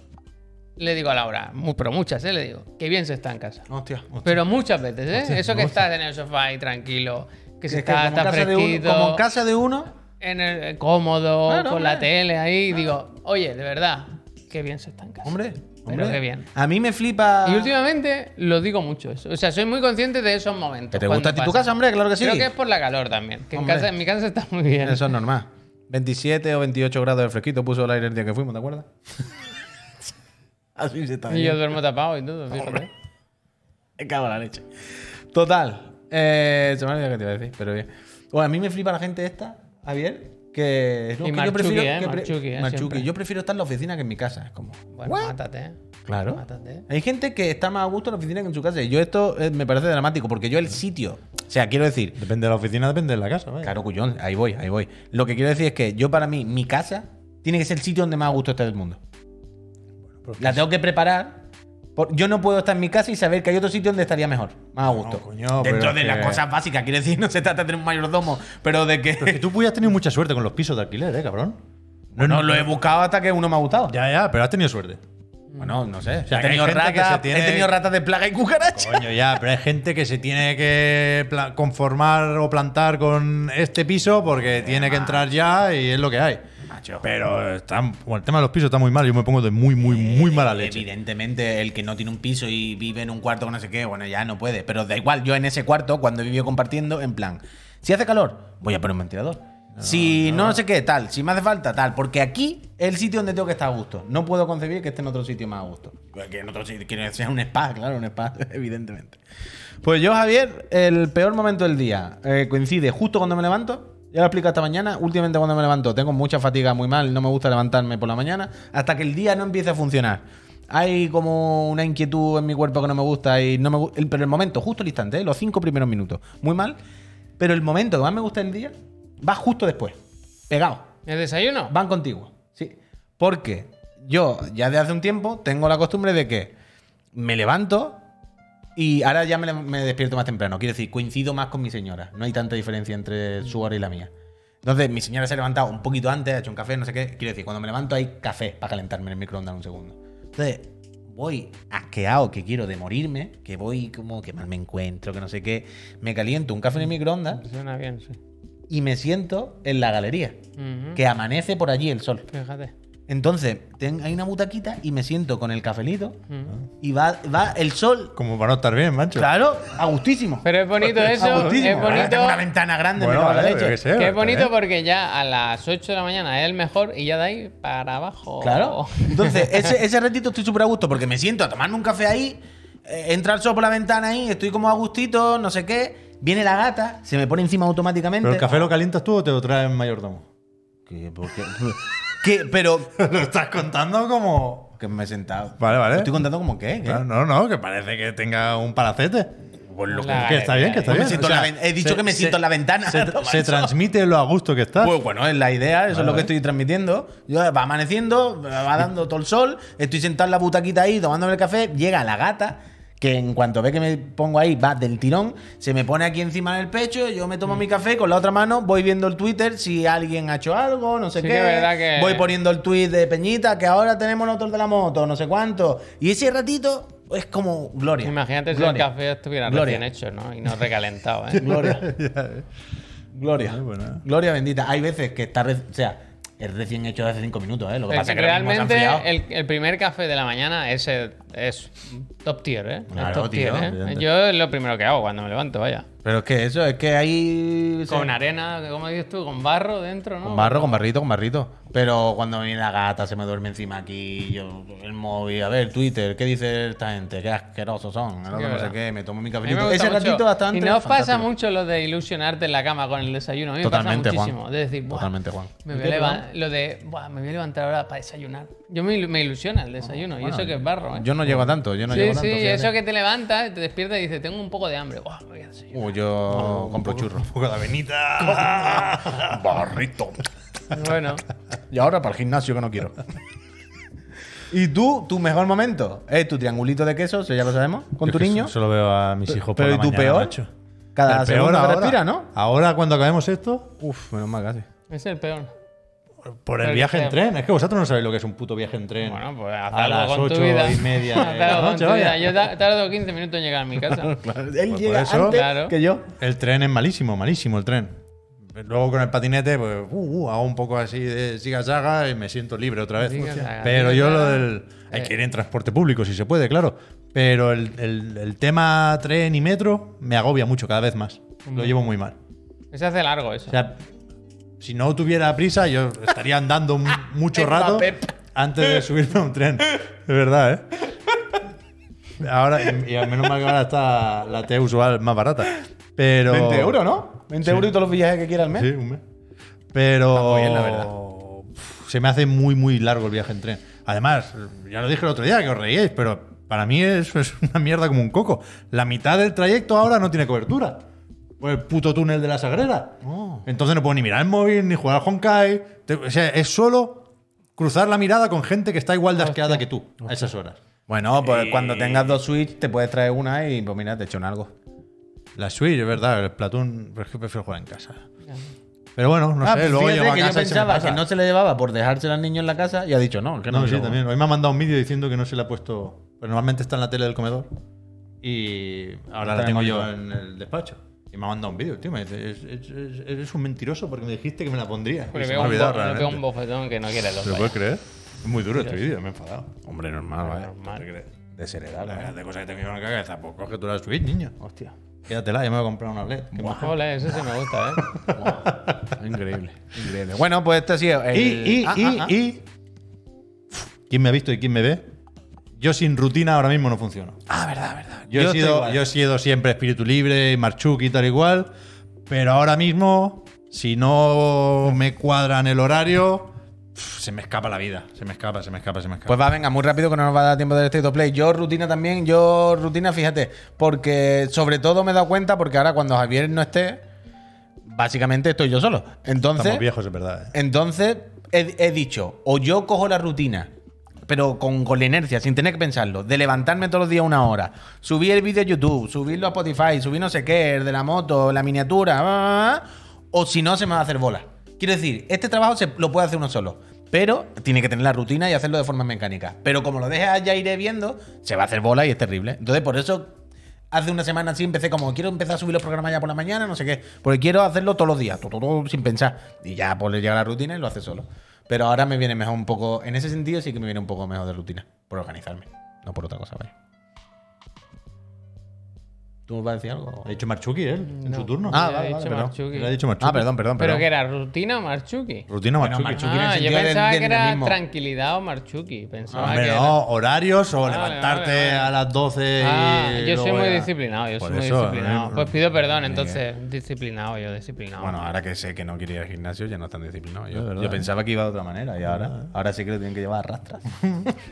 le digo a Laura, pero muchas, ¿eh? Le digo, que bien se está en casa. Hostia. Pero muchas veces, ¿eh? Eso que estás en el sofá ahí tranquilo, que se Es que está, como, está en de uno, fresquito, como en casa de uno, en el, cómodo, Claro, con la hombre. tele ahí, digo, oye, de verdad, qué bien se está en casa. hombre. Pero qué bien. A mí me flipa. Y últimamente lo digo mucho eso. O sea, soy muy consciente de esos momentos. ¿Que te gusta a ti tu casa, hombre? Claro que sí. Creo que es por la calor también. Que en, casa, en mi casa está muy bien. Eso es normal. 27 o 28 grados de fresquito puso el aire el día que fuimos, ¿te acuerdas? *laughs* Así se está. Y yo duermo tapado y todo, fíjate. Me cago en la leche. Total. Eh, se me ha olvidado qué te iba a decir, pero bien. Bueno, a mí me flipa la gente esta, Javier, que es lo Y que Marchuki, yo prefiero. eh, que pre- Marchuki, eh, Marchuki. Yo prefiero estar en la oficina que en mi casa. Es como. Bueno, ¿what? mátate, ¿eh? Claro. Mátate. Hay gente que está más a gusto en la oficina que en su casa. Y yo esto eh, me parece dramático, porque yo el sitio. O sea, quiero decir. Depende de la oficina, depende de la casa. vaya. Claro, cuyón, ahí voy, ahí voy. Lo que quiero decir es que yo, para mí, mi casa tiene que ser el sitio donde más a gusto esté del mundo. La tengo que preparar. por- yo no puedo estar en mi casa y saber que hay otro sitio donde estaría mejor, más a gusto. coño, Dentro de las cosas básicas, quiero decir, *laughs* no se trata de tener un mayordomo, pero de que. Pero es que tú has tenido mucha suerte con los pisos de alquiler, ¿eh, cabrón? no lo he buscado hasta que uno me ha gustado. Ya, ya, pero has tenido suerte. Bueno, no sé. sea, he, tenido se tiene- he tenido ratas de plaga y cucaracha. Coño, ya, pero hay gente que se tiene que conformar o plantar con este piso porque tiene que entrar ya y es lo que hay. Macho. Pero está, bueno, el tema de los pisos está muy mal. Yo me pongo de muy, muy, muy mala leche. Evidentemente, el que no tiene un piso y vive en un cuarto con no sé qué, bueno, ya no puede. Pero da igual, yo en ese cuarto, cuando he vivido compartiendo, en plan, si hace calor, voy a poner un ventilador. Si no. sé qué, tal. Si me hace falta, tal. Porque aquí es el sitio donde tengo que estar a gusto. No puedo concebir que esté en otro sitio más a gusto. Que en otro sitio, que sea un spa, claro, un spa, *laughs* evidentemente. Pues yo, Javier, el peor momento del día eh, coincide justo cuando me levanto. Ya lo he explicado esta mañana. Últimamente cuando me levanto tengo mucha fatiga muy mal, no me gusta levantarme por la mañana hasta que el día no empiece a funcionar. Hay como una inquietud en mi cuerpo que no me gusta y no me el- Pero el momento, justo el instante, ¿eh? los cinco primeros minutos, muy mal. Pero el momento que más me gusta del día va justo después, pegado. ¿El desayuno? Van contigo. Sí. Porque yo ya de hace un tiempo tengo la costumbre de que me levanto y ahora ya me despierto más temprano. Quiero decir, coincido más con mi señora. No hay tanta diferencia entre su hora y la mía. Entonces, mi señora se ha levantado un poquito antes, ha hecho un café, no sé qué. Quiero decir, cuando me levanto hay café para calentarme en el microondas un segundo. Entonces, voy asqueado que quiero de morirme, que voy como que mal me encuentro, que no sé qué. Me caliento un café en el microondas Suena bien, sí. Y me siento en la galería. Que amanece por allí el sol. Fíjate. Entonces, ten- hay una butaquita y me siento con el cafelito y va, va el sol, Como para no estar bien, macho. claro, a gustísimo. Pero es bonito eso. A gustísimo. Es bonito. Tengo una ventana grande, Bueno, me la leche. Que es bonito porque ya a las 8 de la mañana es el mejor y ya de ahí para abajo. Claro. *laughs* Entonces, ese, ese ratito estoy súper a gusto porque me siento a tomarme un café ahí, eh, entra el sol por la ventana ahí, estoy como a gustito, no sé qué. Viene la gata, se me pone encima automáticamente. ¿Pero el café lo calientas tú o te lo traes en mayordomo? ¿Qué? ¿Por qué? *laughs* ¿Qué? Pero. *laughs* lo estás contando como. Que me he sentado. Vale, vale. Estoy contando como qué. ¿Qué? No, no, no, que parece que tenga un palacete. Pues lo que- La Que está bien, que está Pues bien. he dicho que me siento en la ventana Se, *laughs* transmite lo a gusto que estás. Pues bueno, es la idea, eso es lo Vale. que estoy transmitiendo. Yo, va amaneciendo, va dando todo el sol, estoy sentado en la butaquita ahí tomándome el café, llega la gata, que en cuanto ve que me pongo ahí, va del tirón, se me pone aquí encima del pecho, yo me tomo mi café, con la otra mano voy viendo el Twitter si alguien ha hecho algo, no sé Sí qué. que Voy poniendo el tweet de Peñita, que ahora tenemos el autor de la moto, no sé cuánto. Y ese ratito es como gloria. Imagínate si el café estuviera Gloria. recién hecho, ¿no? Y no recalentado, ¿eh? *laughs* Gloria. *laughs* Gloria. Bueno. Gloria bendita. Hay veces que está. re- o sea, es recién hecho de hace cinco minutos, ¿eh? Lo que pasa es que Realmente el, el primer café de la mañana es, es top tier, ¿eh? Claro, top tío, tier, ¿eh? Yo es lo primero que hago cuando me levanto, vaya. Pero es que eso, es que hay. Con arena, como dices tú, con barro dentro, ¿no? Con barro, con barrito, con barrito. Pero cuando me viene la gata, se me duerme encima aquí, yo el móvil, a ver, Twitter, ¿qué dice esta gente? Qué asquerosos son. no sé qué, me tomo mi cafecito. Ese mucho. ratito bastante. Y no os pasa mucho lo de ilusionarte en la cama con el desayuno. A mí Totalmente, me pasa muchísimo. Juan. De decir, "Buah, Totalmente, Juan. Me ¿Y voy, a lo de, "Buah, me voy a levantar ahora para desayunar. Yo me, me ilusiona el desayuno. y eso que es barro, ¿eh? Yo no llego a tanto, yo no sí, llego a sí, tanto. fíjate. eso que te levantas, te despiertas y dices, tengo un poco de hambre. Buah, me voy a desayunar. Uy, yo compro churros. Un poco de avenita. *laughs* *laughs* Barrito. Bueno, Y ahora para el gimnasio que no quiero. *laughs* ¿Y tú, tu mejor momento? ¿Es tu triangulito de queso? Eso ya lo sabemos. ¿Con Yo tu niño? Solo veo a mis hijos por Pero la ¿y tu mañana, peor? macho. Cada El segundo que ahora, respira, ¿no? Ahora, cuando acabemos esto, Uf, menos mal casi. es el peor. por el Pero viaje que- en tren. Es que vosotros no sabéis lo que es un puto viaje en tren. Bueno, pues haz a algo las con tu ocho vida. y media *laughs* de Haz la algo con noche, tu vida. vaya. Yo ta- tardo 15 minutos en llegar a mi casa. *laughs* Él por llega eso- antes Claro. que yo. El tren es malísimo, malísimo el tren. Luego con el patinete, pues uh, uh, hago un poco así de siga saga y me siento libre otra vez. Siga Pero siga yo lo del. Hay Eh. que ir en transporte público si se puede, claro. Pero el, el- el tema tren y metro me agobia mucho cada vez más. Lo llevo muy mal. Se hace largo eso. O sea, si no tuviera prisa, yo estaría andando mu- *laughs* mucho rato antes de subirme a un tren. De verdad, ¿eh? Ahora, y, al menos mal que ahora está la T usual más barata. Pero. 20 euros, ¿no? 20 euros y todos los viajes que quiera al mes. Sí, un mes. Pero. Está muy bien, la verdad. uf, Se me hace muy, muy largo el viaje en tren. Además, ya lo dije el otro día, que os reíais, pero para mí es, es una mierda como un coco. La mitad del trayecto ahora no tiene cobertura. Pues el puto túnel de la Sagrera. Oh. Entonces no puedo ni mirar el móvil, ni jugar al Honkai. O sea, es solo cruzar la mirada con gente que está igual de asqueada que tú a esas horas. Bueno, pues cuando tengas dos Switch te puedes traer una y pues mira, te echan algo. La Switch, es verdad, el Platoon, pero es que prefiero jugar en casa. Pero bueno, no Ah, sé, pues luego llegó a que yo casa me pensaba que no se le llevaba por dejársela al niño en la casa y ha dicho no, que no. No, sí, también. Hoy me ha mandado un vídeo diciendo que no se le ha puesto. Pues normalmente está en la tele del comedor. Y ahora la en tengo yo en el despacho. Y me ha mandado un vídeo, tío. Me dice, "Es- es- es- eres un mentiroso porque me dijiste que me la pondría. Veo, me ha un, bo- bofetón que no quiere los ¿Se lo puedes creer? Es muy duro este vídeo, me he enfadado. Hombre, normal, vaya. Normal. ¿Te crees? Desheredar. La de cosas que te en la cabeza, pues coge tú la Switch, niño. Hostia. Quédatela, ya me voy a comprar una OLED. Qué majo. Ole, ese sí me gusta, ¿eh? *laughs* Increíble, increíble. Bueno, pues esto ha sido. el- Y, y, Ah, y, ah, ah. y. ¿Quién me ha visto y quién me ve? Yo sin rutina ahora mismo no funciono. Ah, verdad, verdad. Yo, he, sido, igual. yo he sido siempre espíritu libre, Marchuk y tal igual. Pero ahora mismo, si no me cuadran el horario, se me escapa la vida. Se me escapa, se me escapa, se me escapa. Pues va, venga, muy rápido que no nos va a dar tiempo del State of Play. Yo rutina también, yo rutina, fíjate, porque sobre todo me he dado cuenta, porque ahora cuando Javier no esté, básicamente estoy yo solo. Entonces, Estamos viejos, es verdad. ¿eh? entonces he, he dicho, o yo cojo la rutina, pero con, con la inercia, sin tener que pensarlo, de levantarme todos los días una hora, subir el vídeo a YouTube, subirlo a Spotify, subir no sé qué, el de la moto, la miniatura, ah, ah, ah, o si no, se me va a hacer bola. Quiero decir, este trabajo se lo puede hacer uno solo. Pero tiene que tener la rutina y hacerlo de forma mecánica. Pero como lo dejas ya iré viendo, se va a hacer bola y es terrible. Entonces, por eso hace una semana así empecé como quiero empezar a subir los programas ya por la mañana, no sé qué, porque quiero hacerlo todos los días, todo, todo sin pensar. Y ya pues le llega la rutina y lo hace solo. Pero ahora me viene mejor un poco, en ese sentido sí que me viene un poco mejor de rutina, por organizarme, no por otra cosa, vaya. ¿Tú vas a decir algo? Ha dicho Marchuki él, en No. su turno. Ah, vale, dicho vale, perdón. Marchuki. Le ha dicho Marchuki. Ah, perdón, perdón, ¿Pero que era rutina o Marchuki? Rutina Bueno, Marchuki. Marchuki en Ah, yo de- pensaba de que era tranquilidad o Marchuki. Pensaba Hombre, que era- no, horarios o Vale, levantarte vale, vale. a las 12 Ah, y yo soy muy disciplinado, yo Por soy muy disciplinado. eh, Pues pido perdón, entonces, disciplinado, yo disciplinado. Bueno, ahora que sé que no quiere ir al gimnasio, ya no están disciplinados. Yo, verdad, yo ¿eh? pensaba que iba de otra manera y ahora, ahora sí que lo tienen que llevar a rastras. *laughs*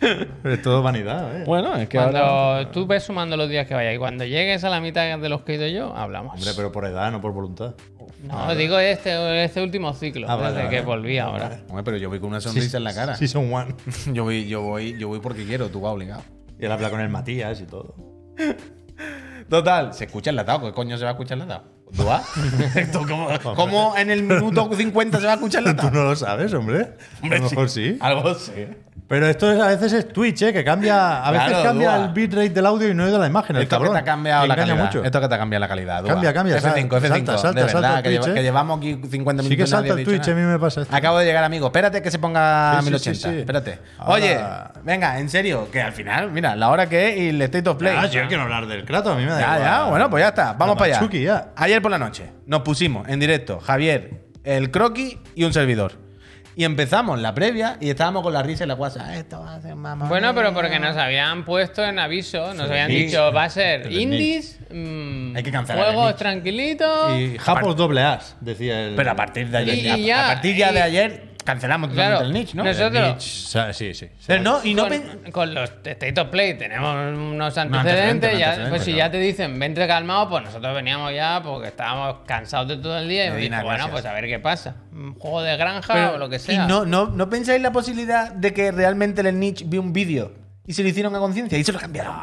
*laughs* Es todo vanidad, ¿eh? bueno, es que cuando tú ves sumando los días que vaya y cuando llegues a la mitad de los que he ido yo, hablamos. Hombre, pero por edad, no por voluntad. no, digo este, este último ciclo, Ah, vale, desde vale. que volví ahora. Hombre, pero yo voy con una sonrisa en la cara. Sí, son one. *laughs* Yo voy, yo voy, yo voy porque quiero, tú vas obligado. Y él habla con el Matías y todo. *laughs* Total, se escucha enlatado. ¿Qué coño se va a escuchar enlatado? ¿Tú vas? *laughs* ¿Esto cómo, cómo en el minuto 50 se va a escuchar Tú enlatado? no lo sabes, hombre. a lo mejor sí. Algo sí. Pero esto es- a veces es Twitch, ¿eh? Que cambia. A veces Claro, cambia Dua. el bitrate del audio y no de la imagen. El Esto que cabrón. te ha cambiado la calidad. mucho. Esto que te ha cambiado la calidad. Dua. Cambia, cambia, F5, salta, F5. salta, salta, de verdad, salta que, Twitch, lleva- ¿eh? que llevamos aquí 50 minutos. Sí que salta el Twitch, nada. a mí me pasa esto. Acabo de llegar, amigo. Espérate que se ponga Sí, sí, 1080. sí, sí. Espérate. Ahora- Oye, venga, en serio, que al final, mira, la hora que es y el State of Play. Ah, yo quiero hablar del Kratos, a mí me da Ya, igual. ya, bueno, pues ya está. Vamos para allá. Ayer por la noche nos pusimos en directo Javier, el croquis y un servidor. Y empezamos la previa y estábamos con la risa y la guasa. "Ah, Esto va a ser mamá. Bueno, pero porque nos habían puesto en aviso, nos habían Sí. dicho, va a ser El indies, mm, Hay que cancelar el juegos nicho. tranquilitos. Y Japos doble As, decía el. Pero a partir de ayer, Y- ya, y ya, a partir ya y- de ayer cancelamos Claro, totalmente el niche, ¿no? nosotros- Sí, sí. Pero no, y no con, los State of Play tenemos unos antecedentes, antecedentes. unos ya, antecedentes, pues si claro. ya te dicen, vente calmado, pues nosotros veníamos ya porque estábamos cansados de todo el día y me dijo, bueno, pues a ver qué pasa. Un juego de granja Pero- o lo que ¿Y sea. no, no, no pensáis la posibilidad de que realmente el niche vio un vídeo y se lo hicieron a conciencia y se lo cambiaron?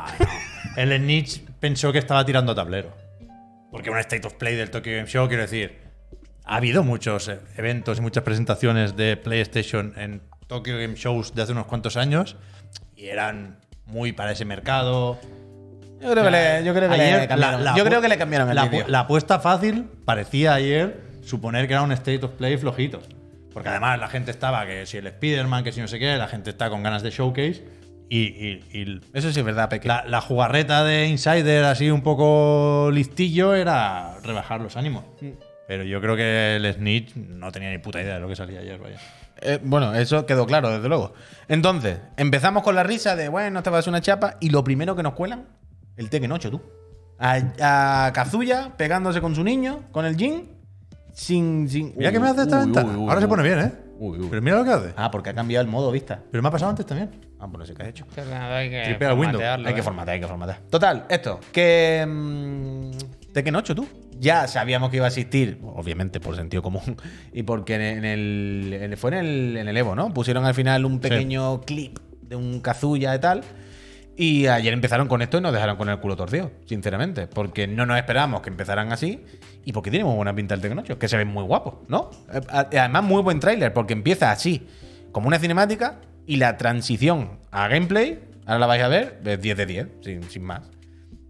El Nietzsche pensó que estaba tirando tablero. Porque un State of Play del Tokyo Game Show, quiero decir, ha habido muchos eh, eventos y muchas presentaciones de PlayStation en Tokyo Game Shows de hace unos cuantos años y eran muy para ese mercado. Yo creo que le, yo creo que le Ayer, cambiaron. la- la yo creo que le cambiaron el la, la apuesta fácil parecía ayer suponer que era un State of Play flojito. Porque además la gente estaba, que si el Spider-Man, que si no sé qué, la gente está con ganas de showcase. Y, y- y Eso sí es verdad, Peque. la, la jugarreta de Insider, así un poco listillo, era rebajar los ánimos. Pero yo creo que el Snitch no tenía ni puta idea de lo que salía ayer, vaya. Eh, bueno, eso quedó claro, desde luego. Entonces, empezamos con la risa de, bueno, te vas a una chapa, y lo primero que nos cuelan, el Tekken 8, tú. A, a Kazuya pegándose con su niño, con el Jin, sin... sin Mira que me hace esta Uy, ventana. uy, uy, Ahora se uy. pone bien, ¿eh? Uy, uy. Pero mira lo que hace. Ah, porque ha cambiado el modo vista. Pero me ha pasado antes también. Ah, pues no sé qué has hecho. Que nada, hay que Tripea el Windows. Hay que eh. formatear, hay que formatear. Total, esto, que. mm, Tekken 8, tú. Ya sabíamos que iba a existir, obviamente por sentido común, *laughs* y porque en el. en el- fue en el, en el Evo, ¿no? Pusieron al final un pequeño clip de un Kazuya y tal. Y ayer empezaron con esto y nos dejaron con el culo torcido, sinceramente. Porque no nos esperábamos que empezaran así. Y porque tiene muy buena pinta el 8, que se ve muy guapo, ¿no? Además, muy buen tráiler, porque empieza así, como una cinemática, y la transición a gameplay, ahora la vais a ver, es 10 de 10, sin, sin más.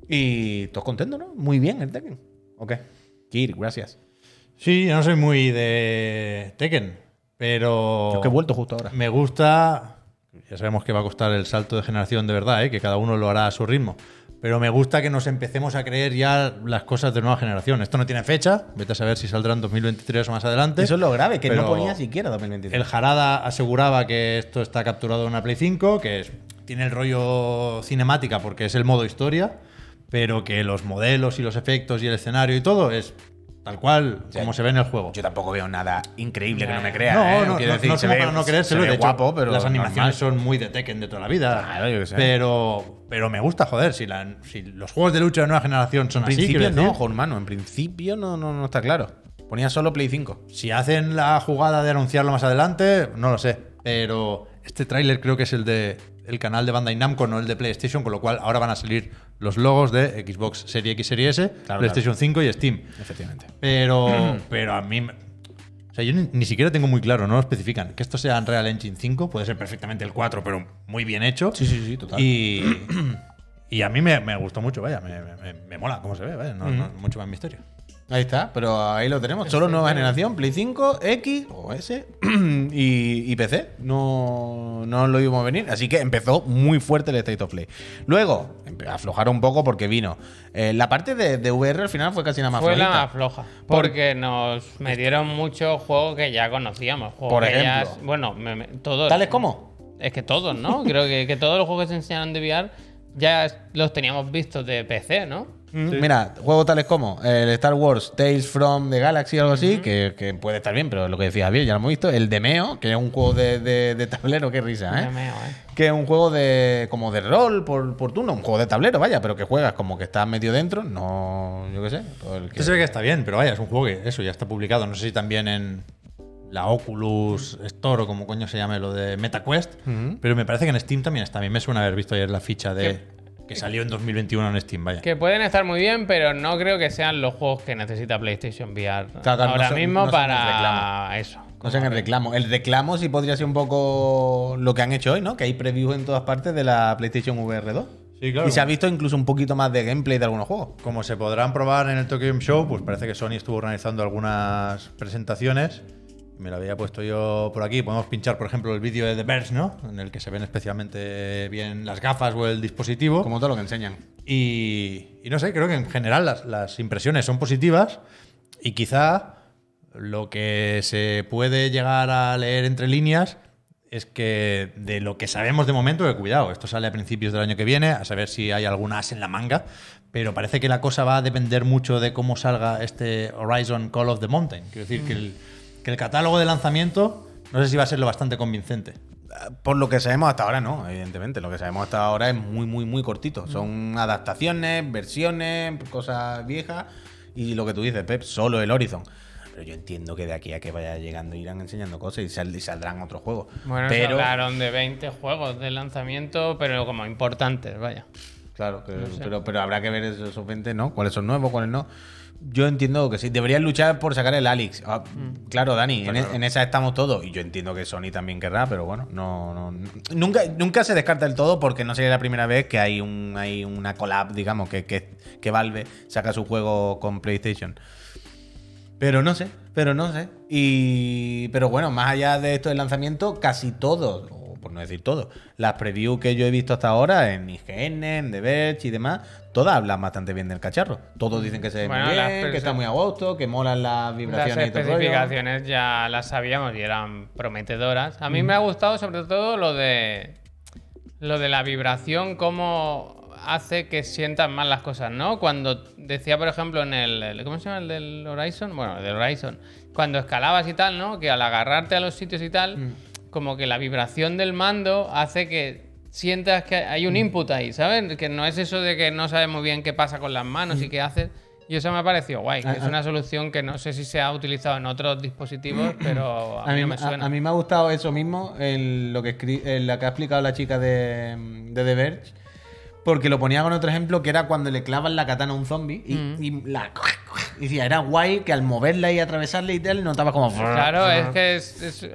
Y todos contentos, ¿no? Muy bien el Tekken. Ok. Kir, gracias. Sí, yo no soy muy de Tekken, pero. Yo que he vuelto justo ahora. Me gusta. Ya sabemos que va a costar el salto de generación de verdad, ¿eh? que cada uno lo hará a su ritmo. Pero me gusta que nos empecemos a creer ya las cosas de nueva generación. Esto no tiene fecha, vete a saber si saldrá en 2023 o más adelante. Eso es lo grave, que no ponía siquiera 2023. El Jarada aseguraba que esto está capturado en una Play 5, que es- tiene el rollo cinemática porque es el modo historia, pero que los modelos y los efectos y el escenario y todo es tal cual sea, como se ve en el juego. Yo tampoco veo nada increíble que no me crea. No, ¿eh? no, Quiero no, decir, no es se ve- para no se creérselo. ve de hecho, guapo, pero las animaciones normal. son muy de Tekken de toda la vida. Claro, yo qué sé. Pero, pero me gusta, joder, si, la- si los juegos de lucha de nueva generación son En así, principio no, decir, ojo, hermano. En principio no, no, no está claro. Ponía solo Play 5. Si hacen la jugada de anunciarlo más adelante, no lo sé. Pero este tráiler creo que es el de el canal de Bandai Namco, no el de PlayStation, con lo cual ahora van a salir los logos de Xbox Series X, Series S, Claro, PlayStation 5 y Steam. Efectivamente. Pero, pero a mí. O sea, yo ni, ni siquiera tengo muy claro, no lo especifican. Que esto sea Unreal Engine 5, puede ser perfectamente el 4, pero muy bien hecho. Sí, sí, sí, total. Y, *clears throat* y a mí me, me gustó mucho, vaya, me, me- me mola cómo se ve, vaya, no, no- mucho más misterio. Ahí está, pero ahí lo tenemos. Solo nueva generación, Play 5, X o S *clears throat* y, y PC. No, no lo íbamos a venir. Así que empezó muy fuerte el State of Play. Luego, aflojaron un poco porque vino. eh, la parte de, de VR al final fue casi nada más Fue la flojita. más floja. Por- Porque nos metieron muchos juegos que ya conocíamos. juegos Por ya- ejemplo. bueno, me- me- todos. ¿Tales como? Es que todos, ¿no? Creo que, que todos los juegos que se enseñaron de VR ya los teníamos vistos de PC, ¿no? Mira, juegos tales como el Star Wars Tales from the Galaxy o algo así, que, que puede estar bien, pero lo que decía bien, ya lo hemos visto. El Demeo, que es un juego de, de- de tablero, qué risa, ¿eh? Demeo, ¿eh? Que es un juego de como de rol por, por turno, un juego de tablero, vaya, pero que juegas como que estás medio dentro, no, yo qué sé. que- se ve que está bien, pero vaya, es un juego que eso ya está publicado. No sé si también en la Oculus Store o como coño se llame lo de MetaQuest, pero me parece que en Steam también está bien. Me suena haber visto ayer la ficha de que salió en 2021 en Steam, vaya. Que pueden estar muy bien, pero no creo que sean los juegos que necesita PlayStation VR Claro, no ahora son- mismo no para eso. No sé en el reclamo. El reclamo sí podría ser un poco lo que han hecho hoy, ¿no? Que hay previews en todas partes de la PlayStation VR 2. Sí, claro. Y se ha visto incluso un poquito más de gameplay de algunos juegos. Como se podrán probar en el Tokyo Game Show, pues parece que Sony estuvo organizando algunas presentaciones. Me lo había puesto yo por aquí. Podemos pinchar, por ejemplo, el vídeo de The Verge, ¿no? En el que se ven especialmente bien las gafas o el dispositivo. Como todo lo que enseñan. Y, y no sé, creo que en general las, las impresiones son positivas y quizá lo que se puede llegar a leer entre líneas es que de lo que sabemos de momento, que cuidado, esto sale a principios del año que viene, a saber si hay algún as en la manga, pero parece que la cosa va a depender mucho de cómo salga este Horizon Call of the Mountain. Quiero decir que, el, que el catálogo de lanzamiento no sé si va a ser lo bastante convincente. Por lo que sabemos hasta ahora, no, evidentemente. Lo que sabemos hasta ahora es muy, muy, muy cortito. Son adaptaciones, versiones, cosas viejas. Y lo que tú dices, Pep, solo el Horizon. Pero yo entiendo que de aquí a que vaya llegando irán enseñando cosas y, sal- y saldrán otros juegos. Bueno, se pero, hablaron de 20 juegos de lanzamiento, pero como importantes, vaya. Claro, pero, sé. pero, pero habrá que ver esos, esos 20, ¿no? ¿Cuáles son nuevos, cuáles no? Yo entiendo que sí. Deberían luchar por sacar el Alex. Ah, Claro, Dani, en, en esa estamos todos. Y yo entiendo que Sony también querrá, pero bueno, no, no- nunca, nunca se descarta del todo porque no sería la primera vez que hay, un, hay una collab, digamos, que, que, que Valve saca su juego con PlayStation. Pero no sé, pero no sé. Y, pero bueno, más allá de esto del lanzamiento, casi todos, por no decir todos, las previews que yo he visto hasta ahora en IGN, en The Verge y demás, todas hablan bastante bien del cacharro. Todos dicen que se ve Bueno, muy las bien, que está muy a gusto, que molan las Las vibraciones y todo rollo. especificaciones ya las sabíamos y eran prometedoras. A mí me ha gustado sobre todo lo de lo de la vibración, cómo hace que sientas más las cosas, ¿no? Cuando decía, por ejemplo, en el, el- ¿cómo se llama el del Horizon? Bueno, el del Horizon, cuando escalabas y tal, ¿no? Que al agarrarte a los sitios y tal, Mm. Como que la vibración del mando hace que sientas que hay Mm. un input ahí, ¿sabes? Que no es eso de que no sabes muy bien qué pasa con las manos y qué haces. Y eso me ha parecido guay, que Mm. Ah, es ah. una solución que no sé si se ha utilizado en otros dispositivos, pero a, A mí, no me a- suena. a mí me ha gustado eso mismo, el- lo, que el- lo que ha explicado la chica de, de The Verge, porque lo ponía con otro ejemplo que era cuando le clavan la katana a un zombie y, Mm. y la. Y decía, era guay que al moverla y atravesarla y tal, notaba como. Claro, es que es, es-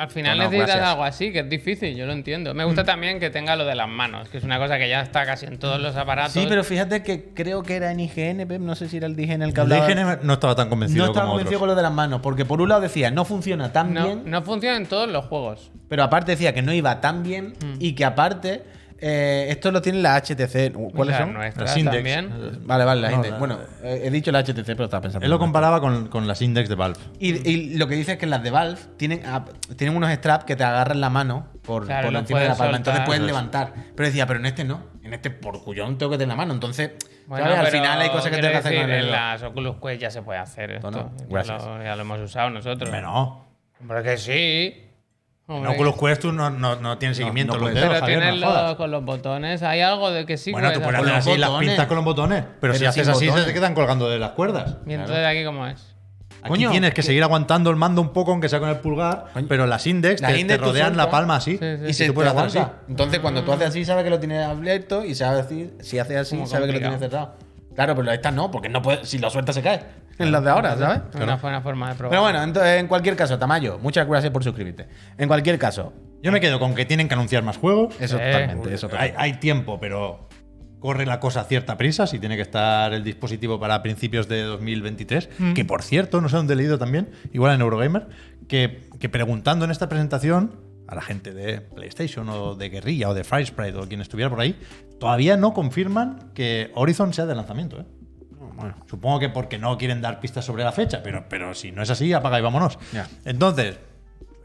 al final Bueno, necesitas gracias. algo así, que es difícil, yo lo entiendo. Me Mm. gusta también que tenga lo de las manos, que es una cosa que ya está casi en todos los aparatos. Sí, pero fíjate que creo que era en IGN, Pep, no sé si era el IGN el que El hablaba. IGN no estaba tan convencido no estaba como convencido otros. con lo de las manos, porque por un lado decía, no funciona tan no, bien, no funciona en todos los juegos. pero aparte decía que no iba tan bien Mm. y que aparte eh, esto lo tiene la HTC. ¿Cuáles son? Las Index. también. Vale, vale, las No, Index. la- Bueno, eh, he dicho la HTC, pero estaba pensando. Él lo comparaba con, con las index de Valve. Y, y lo que dice es que las de Valve tienen, ah, tienen unos straps que te agarran la mano por, Claro, por encima de la palma. Entonces puedes levantar. Pero decía, pero en este no. En este por cuyón tengo que tener la mano. Entonces, Bueno, ¿sabes? al pero final hay cosas que tengo que hacer con el En las Oculus Quest ya se puede hacer esto. no, Ya lo- Ya, lo hemos usado nosotros. Bueno, Hombre, que sí. En Hombre, Oculus Quest tú no, no, no tienes seguimiento no en dedos, Javier, tienes con los botones, hay algo de que sí Bueno, tú puedes hacer. así las pintas con los botones. Pero, si haces así, se botones. te quedan colgando de las cuerdas. Y entonces aquí cómo es. Aquí Coño, tienes que seguir aguantando el mando un poco, aunque sea con el pulgar, pero las index, Las te, index rodean la palma así. Sí, sí. Y se tú puedes hacer así. Entonces, cuando tú haces así, sabes que lo tienes abierto y sabes decir, si haces así, sabes que lo tienes cerrado. Claro, pero esta no, porque no puede, si lo sueltas se cae. En las de ahora, ¿sabes? Es una buena forma de probar. Pero bueno, entonces, en cualquier caso, Tamayo, muchas gracias por suscribirte. En cualquier caso, Yo me quedo con que tienen que anunciar más juegos. eso Sí. totalmente, eso hay, totalmente. hay tiempo, pero corre la cosa a cierta prisa. Si tiene que estar el dispositivo para principios de 2023, Mm. que por cierto, no sé dónde he leído también, igual en Eurogamer, que, que preguntando en esta presentación a la gente de PlayStation o de Guerrilla o de Sprite o quien estuviera por ahí, todavía no confirman que Horizon sea de lanzamiento. ¿eh? Bueno, Supongo que porque no quieren dar pistas sobre la fecha, pero, pero si no es así, apaga y vámonos. Entonces,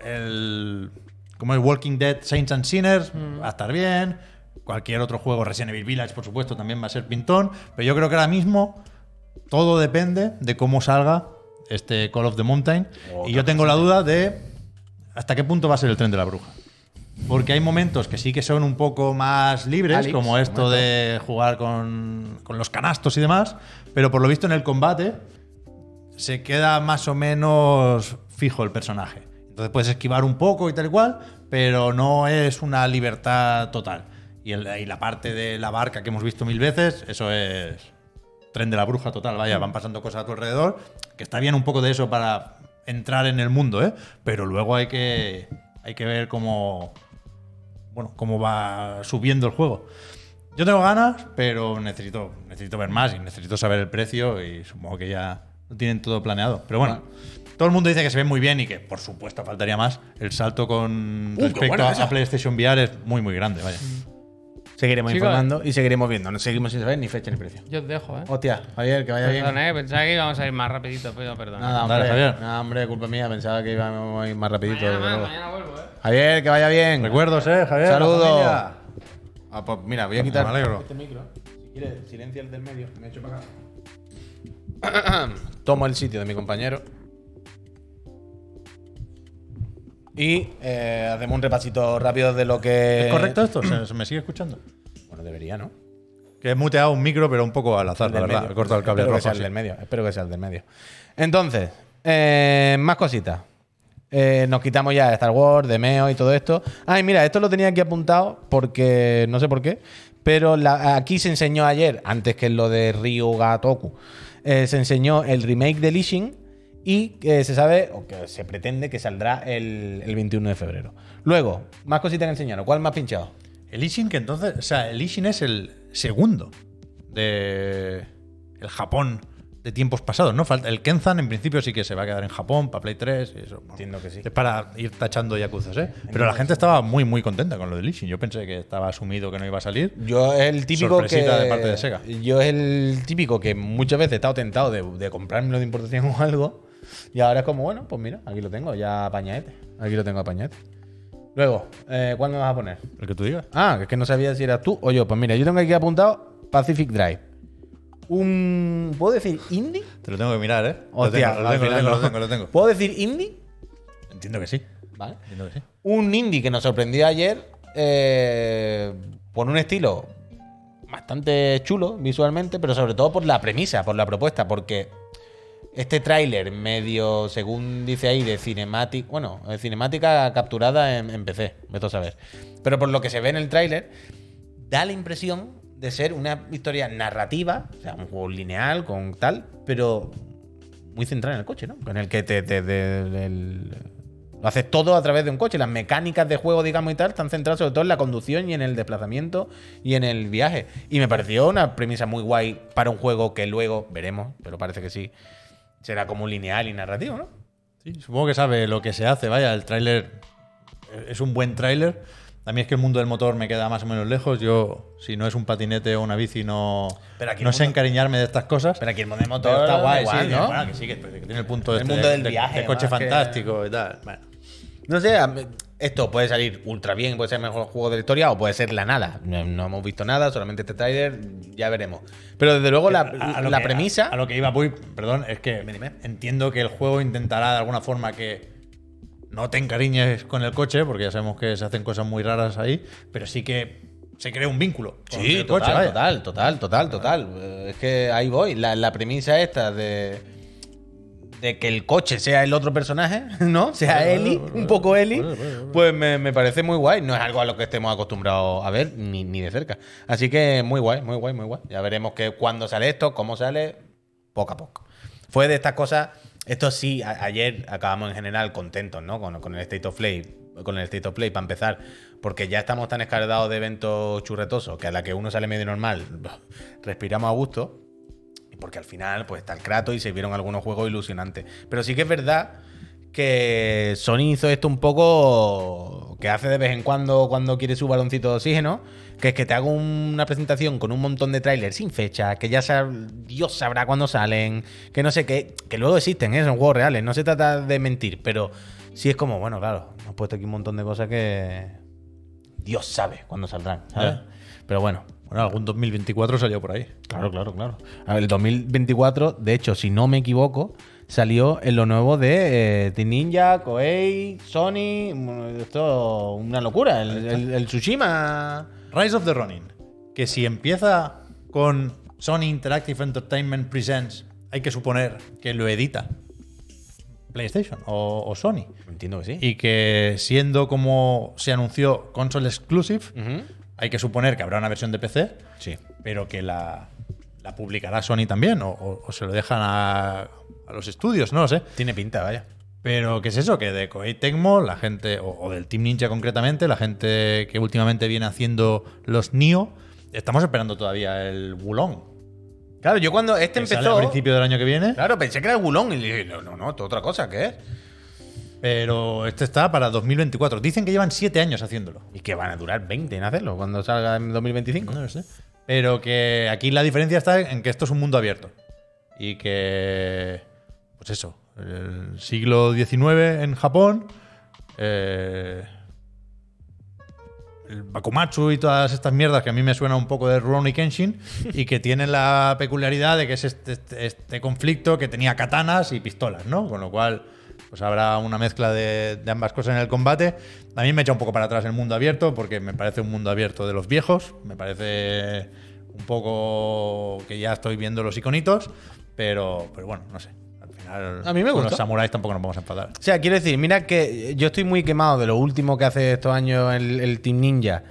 el, como el Walking Dead Saints and Sinners va a estar bien. Cualquier otro juego, Resident Evil Village, por supuesto, también va a ser pintón. Pero yo creo que ahora mismo todo depende de cómo salga este Call of the Mountain. y yo tengo la duda de hasta qué punto va a ser el tren de la bruja. Porque hay momentos que sí que son un poco más libres, Alex, como esto de jugar con, con los canastos y demás, pero por lo visto en el combate se queda más o menos fijo el personaje. Entonces puedes esquivar un poco y tal y cual, pero no es una libertad total. Y, el- y la parte de la barca que hemos visto mil veces, eso es tren de la bruja total. Vaya, van pasando cosas a tu alrededor, que está bien un poco de eso para entrar en el mundo, ¿eh? Pero luego hay que, hay que ver cómo, bueno, cómo va subiendo el juego. Yo tengo ganas, pero necesito, necesito ver más y necesito saber el precio y supongo que ya lo tienen todo planeado. Pero bueno, todo el mundo dice que se ve muy bien y que, por supuesto, faltaría más. El salto con Uh, respecto a, a PlayStation VR es muy, muy grande, vaya. Seguiremos Chicos. informando y seguiremos viendo. No seguimos sin saber ni fecha ni precio. Yo os dejo, ¿eh? Hostia, Javier, que vaya bien. Perdón, ¿eh? Pensaba que íbamos a ir más rapidito, pero perdón. Nada, Dale, hombre, Javier. nada, hombre, culpa mía. Pensaba que íbamos a ir más rapidito. mañana, vuelvo, ¿eh? Javier, que vaya bien. Recuerdos, ¿eh, Javier? Saludos. Ah, pues mira, voy a quitar Me alegro. este micro. Si quieres, silencia el del medio. Me echo para acá. Tomo el sitio de mi compañero. Y eh, hacemos un repasito rápido de lo que. ¿Es correcto esto? ¿Se, se me sigue escuchando? Bueno, debería, ¿no? Que he muteado un micro, pero un poco al azar, la del verdad. medio. He cortado el cable Espero que rojo. sea el del medio. Espero que sea el del medio. Entonces, eh, más cositas. Eh, nos quitamos ya Star Wars, de Meo y todo esto. Ay, mira, esto lo tenía aquí apuntado porque no sé por qué. Pero la- aquí se enseñó ayer, antes que lo de Ryuga Toku, eh, se enseñó el remake de Lishin y que se sabe, o que se pretende que saldrá el, el 21 de febrero. Luego, más cositas que enseñaron. ¿Cuál más pinchado? El Ishin, que entonces. O sea, el Ishin es el segundo de. El Japón de tiempos pasados, ¿no? Falta, el Kenzan en principio sí que se va a quedar en Japón para Play 3 y eso. Entiendo que sí. Es para ir tachando yakuzas, ¿eh? Pero la gente estaba muy, muy contenta con lo del Ishin. Yo pensé que estaba asumido que no iba a salir. Yo es el típico que. Sorpresita de parte de Sega. Yo es el típico que muchas veces he estado tentado de, de comprármelo de importación *laughs* o algo. Y ahora es como, bueno, pues mira, aquí lo tengo, ya apañete. Aquí lo tengo apañete. Luego, eh, ¿cuándo me vas a poner? El que tú digas. Ah, que es que no sabía si eras tú o yo. Pues mira, yo tengo aquí apuntado Pacific Drive. Un. ¿Puedo decir indie? Te lo tengo que mirar, ¿eh? Lo Hostia, tengo, lo tengo, lo tengo, lo tengo, lo tengo. ¿Puedo decir indie? Entiendo que sí. Vale. Entiendo que sí. Un indie que nos sorprendió ayer eh, por un estilo bastante chulo visualmente, pero sobre todo por la premisa, por la propuesta, porque este tráiler medio, según dice ahí, de cinemática, bueno, de cinemática capturada en, en PC, vete a saber. Pero por lo que se ve en el tráiler, da la impresión de ser una historia narrativa, o sea, un juego lineal con tal, pero muy centrada en el coche, ¿no? En el que te, lo haces todo a través de un coche. Las mecánicas de juego, digamos, y tal, están centradas sobre todo en la conducción y en el desplazamiento y en el viaje. Y me pareció una premisa muy guay para un juego que luego, veremos, pero parece que sí, será como lineal y narrativo, ¿no? Sí, supongo que sabe lo que se hace. Vaya, el tráiler es un buen tráiler. A mí es que el mundo del motor me queda más o menos lejos. Yo, si no es un patinete o una bici, no, Pero aquí no sé mundo- encariñarme de estas cosas. Pero aquí el mundo de Pero motor está guay, igual, sí. ¿no? Bueno, que sí, que, que tiene el punto El este mundo de, del de- viaje, de coche que- fantástico y tal. Bueno. No sé, a mí- esto puede salir ultra bien, puede ser el mejor juego de la historia o puede ser la nada. No, no hemos visto nada, solamente este trailer, ya veremos. Pero desde luego la, A- a lo la que- premisa... A, a lo que iba, voy, perdón, es que entiendo que el juego intentará de alguna forma que no te encariñes con el coche, porque ya sabemos que se hacen cosas muy raras ahí, pero sí que se crea un vínculo. con Sí, el total, coche, total, total, total, total. Eh, Es que ahí voy. La, la premisa esta de, de que el coche sea el otro personaje, *laughs* ¿no? Sea Eli, un poco Eli, pues me, me parece muy guay. No es algo a lo que estemos acostumbrados a ver, ni, ni de cerca. Así que muy guay, muy guay, muy guay. Ya veremos que cuando sale esto, cómo sale, poco a poco. Fue de estas cosas. Esto sí, a- ayer acabamos en general contentos, ¿no? Con, con el State of Play. Con el State of Play, para empezar, porque ya estamos tan escaldados de eventos churretosos que a la que uno sale medio normal, *laughs* respiramos a gusto. Porque al final, pues está el Kratos y se vieron algunos juegos ilusionantes. Pero sí que es verdad que Sony hizo esto un poco que hace de vez en cuando cuando quiere su baloncito de oxígeno, que es que te hago una presentación con un montón de trailers sin fecha, que ya sab- Dios sabrá cuándo salen, que no sé qué, que luego existen, ¿eh? son juegos reales, no se trata de mentir, pero sí es como, bueno, claro, hemos puesto aquí un montón de cosas que Dios sabe cuándo saldrán, ¿sabes? ¿Eh? Pero bueno, Bueno, algún 2024 salió por ahí. Claro, claro, claro. A ver, el 2024, de hecho, si no me equivoco, salió en lo nuevo de eh, Team Ninja, Koei, Sony. Esto una locura. El, el- el Tsushima. Rise of the Ronin. Que si empieza con Sony Interactive Entertainment Presents, hay que suponer que lo edita PlayStation o, o Sony. Entiendo que sí. Y que siendo como se anunció console exclusive, Ujú. Hay que suponer que habrá una versión de PC, Sí. pero que la, la publicará Sony también, o, o- o se lo dejan a, a los estudios, no lo sé. Tiene pinta, vaya. Pero, ¿qué es eso? Que de Koei Tecmo, la gente, o, o del Team Ninja concretamente, la gente que últimamente viene haciendo los Nio, estamos esperando todavía el Wulong. Claro, yo cuando este que sale empezó. a principio del año que viene, Claro, pensé que era el Wulong y dije, no, no, no, otra cosa, ¿qué es? Pero este está para 2024. Dicen que llevan 7 años haciéndolo. Y que van a durar 20 en hacerlo cuando salga en 2025. No lo sé. Pero que aquí la diferencia está en que esto es un mundo abierto. Y que. Pues eso. El siglo XIX en Japón. eh, el Bakumatsu y todas estas mierdas que a mí me suena un poco de Rurouni Kenshin. y que tienen la peculiaridad de que es este, este- este conflicto que tenía katanas y pistolas, ¿no? Con lo cual. Pues habrá una mezcla de, de ambas cosas en el combate. A mí me echa un poco para atrás el mundo abierto, porque me parece un mundo abierto de los viejos. Me parece un poco que ya estoy viendo los iconitos. Pero, pero bueno, no sé. Al final, A mí me con gustó. los samuráis tampoco nos vamos a enfadar. O sea, quiero decir, mira que yo estoy muy quemado de lo último que hace estos años el, el Team Ninja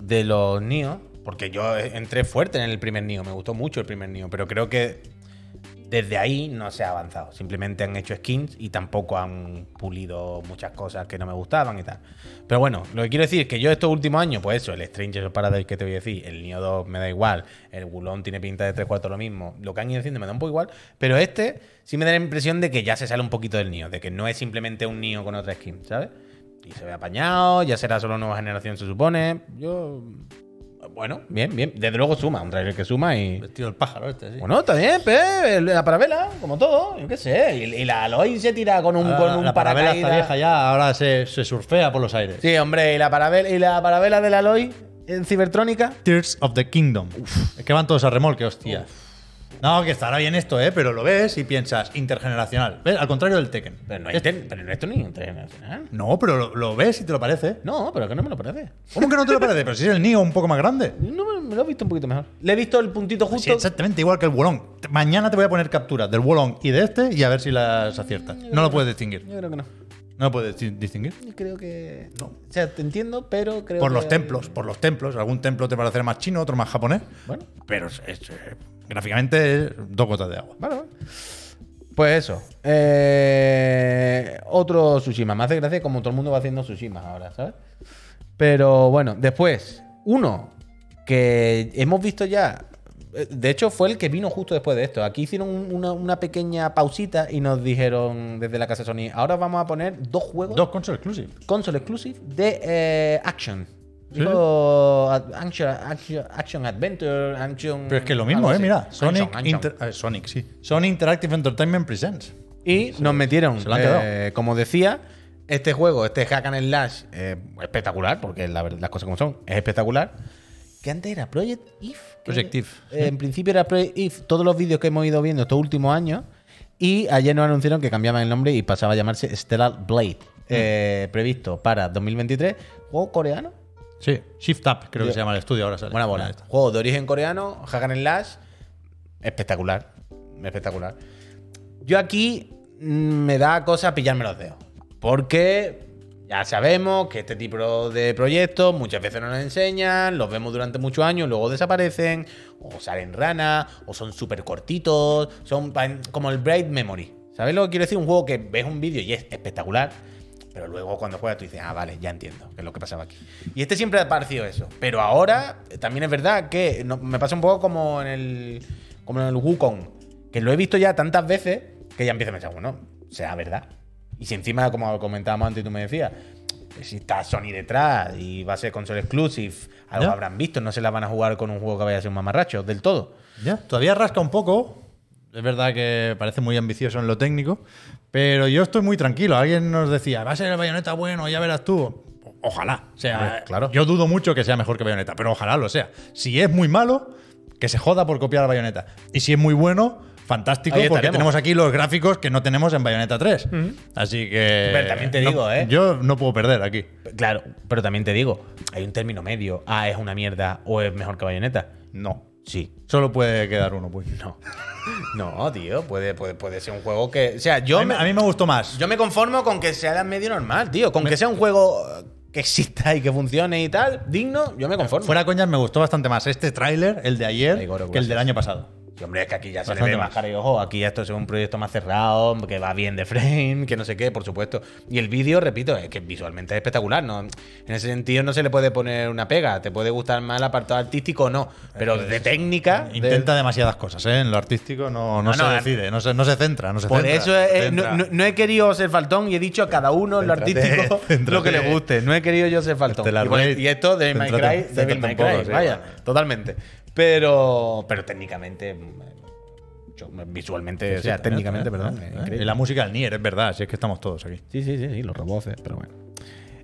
de los Nio, porque yo entré fuerte en el primer Nio, me gustó mucho el primer Nio, pero creo que desde ahí no se ha avanzado. Simplemente han hecho skins y tampoco han pulido muchas cosas que no me gustaban y tal. Pero bueno, lo que quiero decir es que yo estos últimos años, pues eso, el Stranger Paradise que te voy a decir, el Nio 2 me da igual, el Wulong tiene pinta de tres cuartos lo mismo, lo que han ido haciendo me da un poco igual, pero este sí me da la impresión de que ya se sale un poquito del Nio, de que no es simplemente un Nio con otra skin, ¿sabes? Y se ve apañado, ya será solo nueva generación se supone. Yo... Bueno, bien, bien. Desde luego suma, un trailer que suma y... Vestido el pájaro este, sí. Bueno, está bien, pe, la parabela, como todo, yo qué sé. Y, y la Aloy se tira con un, Ahora con un la parabela está vieja ya, ahora se, se surfea por los aires. Sí, hombre, y la parabela, y la parabela de la Aloy en Cibertrónica. Tears of the Kingdom. Es que van todos a remolque, hostia. No, que estará bien esto, ¿eh? Pero lo ves y piensas intergeneracional. ¿Ves? Al contrario del Tekken. Pero no, hay ten- pero no esto ni internacional. No, pero lo, lo ves y te lo parece. No, pero que no me lo parece. ¿Cómo que no te lo parece? Pero si es el Nio un poco más grande. No me, lo he visto un poquito mejor. Le he visto el puntito Sí, justo. exactamente igual que el Wolong. Mañana te voy a poner capturas del Wolong y de este y a ver si las aciertas. No lo puedes distinguir. yo creo que no. No lo puedes di- distinguir. Creo que. No. O sea, te entiendo, pero creo Por que los hay- templos, por los templos. Algún templo te parece más chino, otro más japonés. Bueno. Pero es- es, eh, gráficamente es dos gotas de agua. Vale, vale. Pues eso. Eh, otro Tsushima. Me hace gracia como todo el mundo va haciendo Tsushima ahora, ¿sabes? Pero bueno, después, uno que hemos visto ya. eh, De hecho, fue el que vino justo después de esto. Aquí hicieron un- una, una pequeña pausita y nos dijeron desde la casa Sony: ahora vamos a poner dos juegos Dos console exclusive. console exclusive de eh, action. Sí. Dijo, ad- action, action, action Adventure, Action. Pero es que lo mismo, ¿eh? así. Mira, Sonic, action. Inter- Sonic, sí. Sony Interactive Entertainment Presents. Y nos metieron, se lo han eh, como decía, este juego, este Hack and Slash, eh, espectacular, porque la verdad, las cosas como son, es espectacular. Que antes era Project If. Project If, eh, en principio era Project If, todos los vídeos que hemos ido viendo estos últimos años. Y ayer nos anunciaron que cambiaban el nombre y pasaba a llamarse Stellar Blade. eh, previsto para 2023. ¿Juego coreano? Sí, Shift Up, creo que se llama el estudio ahora. Sale. Buena bola. Juego de origen coreano, Hack and Slash. Espectacular. Espectacular. Yo aquí mm, me da cosa pillarme los dedos. Porque ya sabemos que este tipo de proyectos muchas veces no nos enseñan, los vemos durante muchos años, luego desaparecen, o salen ranas, o son súper cortitos, son como el Bright Memory. ¿Sabes lo que quiero decir? Un juego que ves un vídeo y es espectacular, pero luego cuando juegas tú dices, ah, vale, ya entiendo qué es lo que pasaba aquí. Y este siempre ha parecido eso. Pero ahora eh, también es verdad que no- me pasa un poco como en el, como en el Wukong, que lo he visto ya tantas veces que ya empiezo a pensar, bueno, será verdad. Y si encima, como comentábamos antes y tú me decías, que si está Sony detrás y va a ser console exclusive, algo Ya. habrán visto, no se la van a jugar con un juego que vaya a ser un mamarracho del todo. Ya, todavía rasca un poco. Es verdad que parece muy ambicioso en lo técnico, pero yo estoy muy tranquilo. Alguien nos decía, va a ser el bayoneta bueno, ya verás tú. Ojalá. O sea, claro. yo dudo mucho que sea mejor que bayoneta, pero ojalá lo sea. Si es muy malo, que se joda por copiar a bayoneta. Y si es muy bueno, fantástico, Ahí porque tenemos aquí los gráficos que no tenemos en bayoneta 3. Así que. Pero también te no- digo, ¿eh? Yo no puedo perder aquí. Claro, pero también te digo, hay un término medio. Ah, es una mierda o es mejor que Bayonetta. No. Sí. Solo puede quedar uno, pues. No. *laughs* No, tío, puede, puede, puede ser un juego que. O sea, yo a, mí, me, a mí me gustó más. yo me conformo con que sea medio normal, tío. Con que sea un juego que exista y que funcione y tal, digno, yo me conformo. Fuera coñas, me gustó bastante más este tráiler, el de ayer, Ay, Goro, que el del año pasado. Sí, hombre, es que aquí ya se le ve cara y ojo. Aquí esto es un proyecto más cerrado, que va bien de frame, *laughs* que no sé qué, por supuesto. Y el vídeo, repito, es que visualmente es espectacular. ¿no? En ese sentido no se le puede poner una pega. Te puede gustar más el apartado artístico o no. Pero de técnica. de- Intenta demasiadas cosas, ¿eh? En lo artístico no, no, No, se no, decide, no se, no se centra, no se Por centra. eso eh, no, he querido ser faltón y he dicho a cada uno en lo artístico *laughs* lo que le guste. No he querido yo ser faltón. Stellar Y, y esto de My Cry, un poco, Cry, vaya, totalmente. Pero, pero técnicamente, mm, visualmente, o sea, Sí, técnicamente, perdón. eh, increíble. Y la música del Nier, es verdad, si es que estamos todos aquí. Sí, sí, sí, sí, los roboces, pero bueno.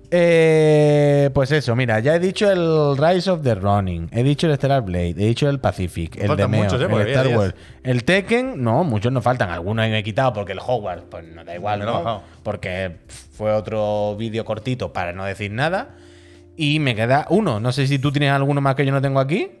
Eh, pues eso, mira, ya he dicho el Rise of the Running, he dicho el Stellar Blade, he dicho el Pacific, el Faltan Demeo, muchos, ¿eh? el Star. Wars, el Tekken, no, muchos nos faltan, algunos he quitado porque el Hogwarts, pues no da igual, Me ¿no? bajado. Porque fue otro vídeo cortito para no decir nada. Y me queda uno, no sé si tú tienes alguno más que yo no tengo aquí.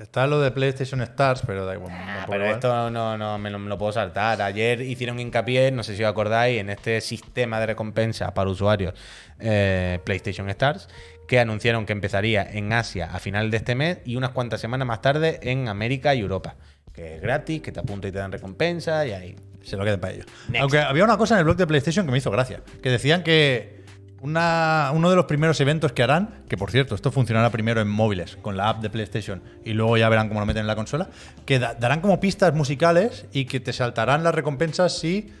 Está lo de PlayStation Stars, pero da igual. Ah, pero esto no, no me, lo, me lo puedo saltar. Ayer hicieron hincapié, no sé si os acordáis, en este sistema de recompensa para usuarios eh, PlayStation Stars, que anunciaron que empezaría en Asia a final de este mes y unas cuantas semanas más tarde en América y Europa. Que es gratis, que te apunta y te dan recompensa y ahí. Se lo queden para ellos. Next. Aunque había una cosa en el blog de PlayStation que me hizo gracia. Que decían que una, uno de los primeros eventos que harán, que por cierto, esto funcionará primero en móviles, con la app de PlayStation, y luego ya verán cómo lo meten en la consola, que da- darán como pistas musicales y que te saltarán las recompensas si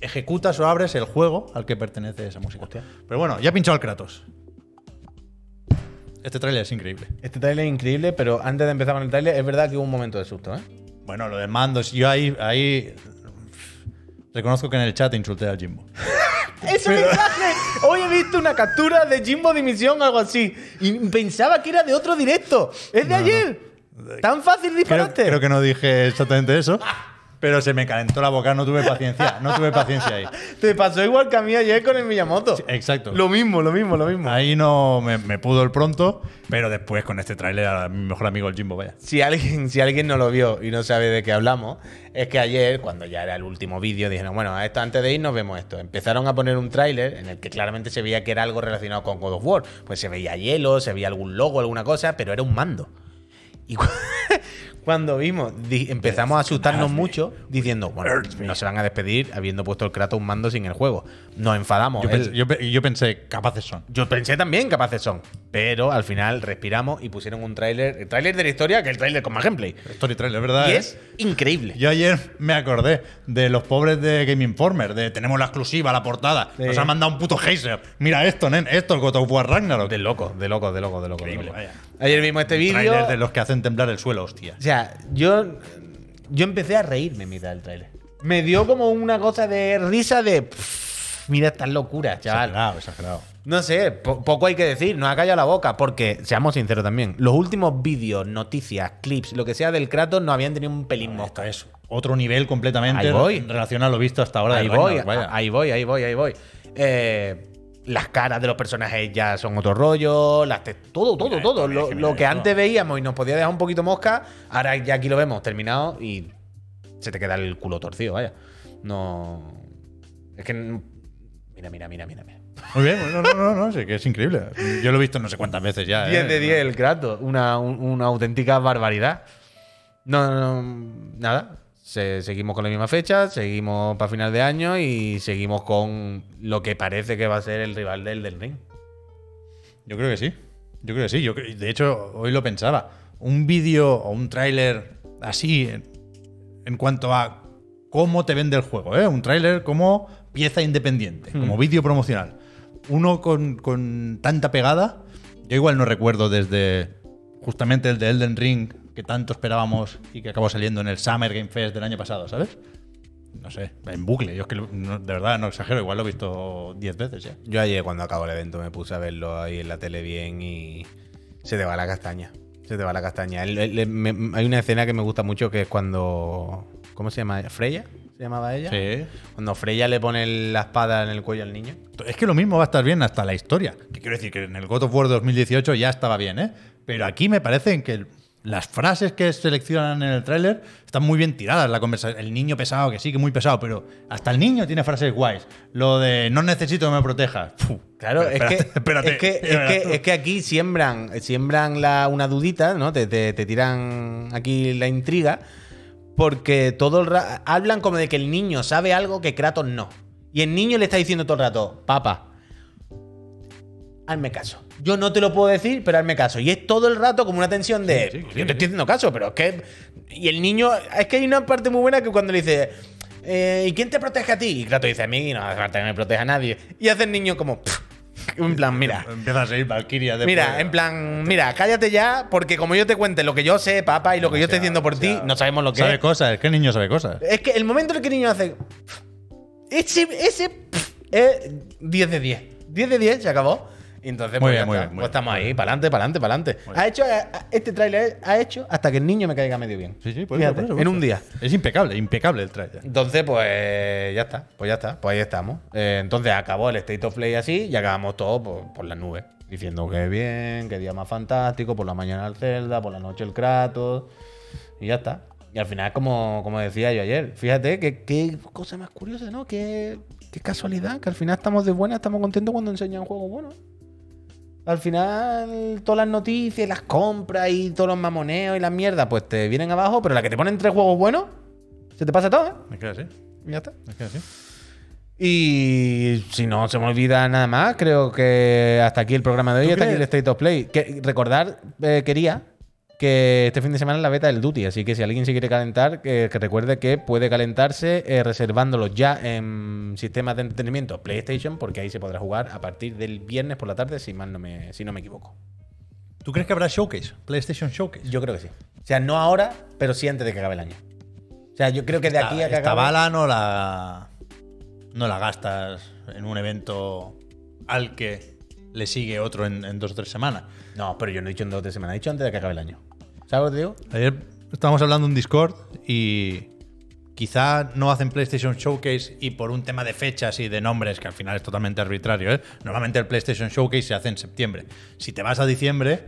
ejecutas o abres el juego al que pertenece esa música. Pero bueno, ya he pinchado el Kratos. Este tráiler es increíble. Este trailer es increíble, pero antes de empezar con el trailer, es verdad que hubo un momento de susto, ¿eh? Bueno, lo de mandos, yo ahí, ahí reconozco que en el chat insulté al Jimbo. ¡Ese mensaje! Hoy he visto una captura de Jimbo Dimisión o algo así. Y pensaba que era de otro directo. ¡Es de ayer! ¿Tan fácil Creo, disparate? creo que no dije exactamente eso, pero se me calentó la boca, no tuve paciencia, no tuve paciencia ahí. *laughs* Te pasó igual que a mí ayer con el Miyamoto. Exacto. Lo mismo, lo mismo, lo mismo. Ahí no me, me pudo el pronto, pero después con este tráiler a mi mejor amigo el Jimbo, vaya. Si alguien, si alguien no lo vio y no sabe de qué hablamos, es que ayer, cuando ya era el último vídeo, dijeron, bueno, a esto, antes de ir nos vemos esto. Empezaron a poner un tráiler en el que claramente se veía que era algo relacionado con God of War. Pues se veía hielo, se veía algún logo, alguna cosa, pero era un mando. Y *laughs* cuando vimos, empezamos a asustarnos mucho diciendo, bueno, no se van a despedir habiendo puesto el Kratos un mando sin el juego. Nos enfadamos. Yo, pensé, yo pe- yo pensé, capaces son. yo pensé también capaces son, pero al final respiramos y pusieron un tráiler, el tráiler de la historia, que el tráiler con más gameplay. Story trailer, ¿verdad? Y eh? es increíble. Yo ayer me acordé de los pobres de Game Informer, de tenemos la exclusiva, la portada. Sí. Nos han mandado un puto geyser. Mira esto, nen, esto, el God of War Ragnarok. De loco, de loco, de loco, de loco. de Increíble, loco. vaya. Ayer vimos este vídeo. De los que hacen temblar el suelo, hostia. O sea, yo, yo empecé a reírme en mitad del tráiler. Me dio como una cosa de risa de. "Pff, mira estas locuras, chaval. Exagerado, exagerado. No sé, po- poco hay que decir, nos ha callado la boca, porque, seamos sinceros también, los últimos vídeos, noticias, clips, lo que sea del Kratos no habían tenido un pelín mosca. Es otro nivel completamente Ahí voy. en relación a lo visto hasta ahora. de Ahí voy, ahí voy, ahí voy, ahí voy. Eh, las caras de los personajes ya son otro rollo, las todo, todo, Mira todo. Lo, lo que antes veíamos y nos podía dejar un poquito mosca, ahora ya aquí lo vemos terminado y se te queda el culo torcido, vaya. No. Es que. Mira, mira, mira, mira. mira. Muy bien, no, no, no, no, sí, que es increíble. Yo lo he visto no sé cuántas veces ya. 10 ¿eh? de 10 el Kratos, una, un- una auténtica barbaridad. No, no, no, nada. Se- seguimos con la misma fecha, seguimos para final de año y seguimos con lo que parece que va a ser el rival del del ring. Yo creo que sí. Yo creo que sí. Yo cre- de hecho, hoy lo pensaba. Un vídeo o un tráiler así en, en cuanto a cómo te vende el juego, ¿eh? Un tráiler como pieza independiente, como vídeo promocional. Uno con, con tanta pegada. Yo igual no recuerdo desde justamente el de Elden Ring que tanto esperábamos y que acabó saliendo en el Summer Game Fest del año pasado, ¿sabes? No sé, en bucle. Yo es que no- de verdad no exagero, igual lo he visto 10 veces ya. Yo ayer cuando acabó el evento me puse a verlo ahí en la tele bien y se te va la castaña. Se te va la castaña. El- el- me- hay una escena que me gusta mucho que es cuando... ¿Cómo se llama? ¿Freya? ¿Se llamaba ella? Sí. Cuando Freya le pone la espada en el cuello al niño. Es que lo mismo va a estar bien hasta la historia. Que quiero decir que en el God of War 2018 ya estaba bien, ¿eh? Pero aquí me parecen que las frases que seleccionan en el tráiler están muy bien tiradas. La conversa el niño pesado, que sí que muy pesado, pero hasta el niño tiene frases guays. Lo de no necesito que me protejas. Claro, espérate, es, que, *laughs* espérate. es, que, es, que, es que aquí siembran, siembran la, una dudita, ¿no? Te, te- te tiran aquí la intriga, porque todo el ra- hablan como de que el niño sabe algo que Kratos no. Y el niño le está diciendo todo el rato, papá, hazme caso. Yo no te lo puedo decir, pero hazme caso. Y es todo el rato como una tensión de, Sí, sí, yo te estoy haciendo caso, pero es que... Y el niño, es que hay una parte muy buena que cuando le dice... eh, ¿Y quién te protege a ti? Y Kratos dice a mí, no hace falta que me proteja a nadie. Y hace el niño como... *laughs* En plan, mira, Empieza a seguir Valkyria de Mira, en plan, mira, cállate ya, porque como yo te cuente lo que yo sé, papá, y lo que yo estoy haciendo por ti, no sabemos lo que Sabe es. cosas, es que el niño sabe cosas. Es que el momento en el que el niño hace. Ese, ese es 10 de 10. 10 de 10 se acabó. Entonces, Muy pues, bien, ya muy está. bien, muy Pues bien. estamos ahí, para adelante, para adelante, para adelante. Ha hecho, a- este tráiler ha hecho hasta que el niño me caiga medio bien. Sí, sí, por Fíjate, eso, por eso, por En eso. un día. Es impecable, impecable el tráiler. Entonces, pues ya está, pues ya está, pues ahí estamos. Eh, entonces acabó el State of Play así y acabamos todos por, por las nubes. Diciendo que bien, que día más fantástico, por la mañana el Zelda, por la noche el Kratos. Y ya está. Y al final, como, como decía yo ayer, fíjate que qué cosa más curiosa, ¿no? Qué, qué casualidad, que al final estamos de buena, estamos contentos cuando enseñan juegos buenos. Al final, todas las noticias, las compras y todos los mamoneos y las mierdas, pues te vienen abajo, pero la que te ponen tres juegos buenos, se te pasa todo, ¿eh? Me queda así, Y ya está. me queda así. Y si no se me olvida nada más, creo que hasta aquí el programa de hoy, ¿Tú hasta aquí el? State of Play. Que, recordar, eh, quería que este fin de semana es la beta del Duty, así que si alguien se quiere calentar, que, que recuerde que puede calentarse eh, reservándolo ya en sistemas de entretenimiento PlayStation, porque ahí se podrá jugar a partir del viernes por la tarde, si, mal no me, si no me equivoco. ¿Tú crees que habrá showcase? PlayStation Showcase. Yo creo que sí. O sea, no ahora, pero sí antes de que acabe el año. O sea, yo creo que de aquí a que esta acabe... bala no la no la gastas en un evento al que le sigue otro en, en dos o tres semanas. No, pero yo no he dicho en dos o tres semanas, he dicho antes de que acabe el año. ¿Sabes lo que te? Ayer estábamos hablando en Discord y quizá no hacen PlayStation Showcase y por un tema de fechas y de nombres, que al final es totalmente arbitrario, ¿eh? normalmente el PlayStation Showcase se hace en septiembre. Si te vas a diciembre,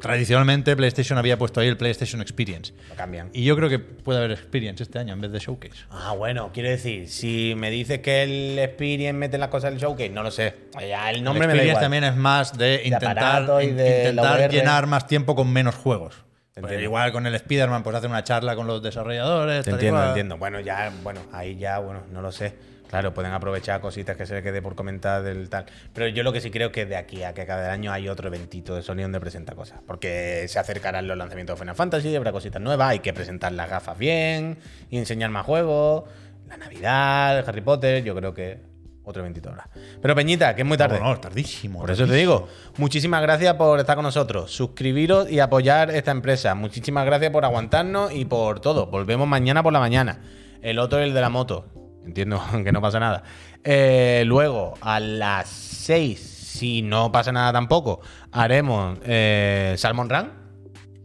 tradicionalmente PlayStation había puesto ahí el PlayStation Experience. Lo cambian. Y yo creo que puede haber Experience este año en vez de Showcase. Ah, bueno, quiero decir, si me dices que el Experience mete las cosas del showcase, no lo sé. Ya el nombre el me da igual. también es más de intentar, y de intentar llenar más tiempo con menos juegos. Pues igual con el Spider-Man, pues hacer una charla con los desarrolladores. Te entiendo, entiendo. Bueno, ya, bueno, ahí ya, bueno, no lo sé. Claro, pueden aprovechar cositas que se le quede por comentar del tal. Pero yo lo que sí creo que de aquí a que cada año hay otro eventito de Sony donde presenta cosas. Porque se acercarán los lanzamientos de Final Fantasy, habrá cositas nuevas, hay que presentar las gafas bien y enseñar más juegos. La Navidad, Harry Potter, yo creo que otro eventito habrá. Pero Peñita, que es muy tarde. No, no, tardísimo. Por eso te digo, muchísimas gracias por estar con nosotros. Suscribiros y apoyar esta empresa. Muchísimas gracias por aguantarnos y por todo. Volvemos mañana por la mañana. El otro es el de la moto. Entiendo *laughs* que no pasa nada. Eh, luego, a las 6, si no pasa nada tampoco, haremos eh, Salmon Run.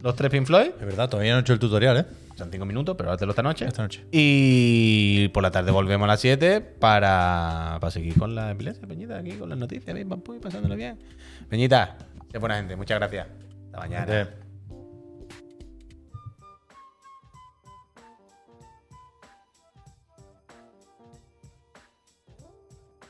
Los tres Pink Floyd. Es verdad, todavía no he hecho el tutorial, ¿eh? Son 5 minutos, pero hazlo esta noche. Esta noche. Y por la tarde volvemos a las 7 para, para seguir con la epilepsia, Peñita, aquí con las noticias, bien, pam, pum, pasándolo bien. Peñita, qué buena gente, muchas gracias. Hasta mañana. Gente.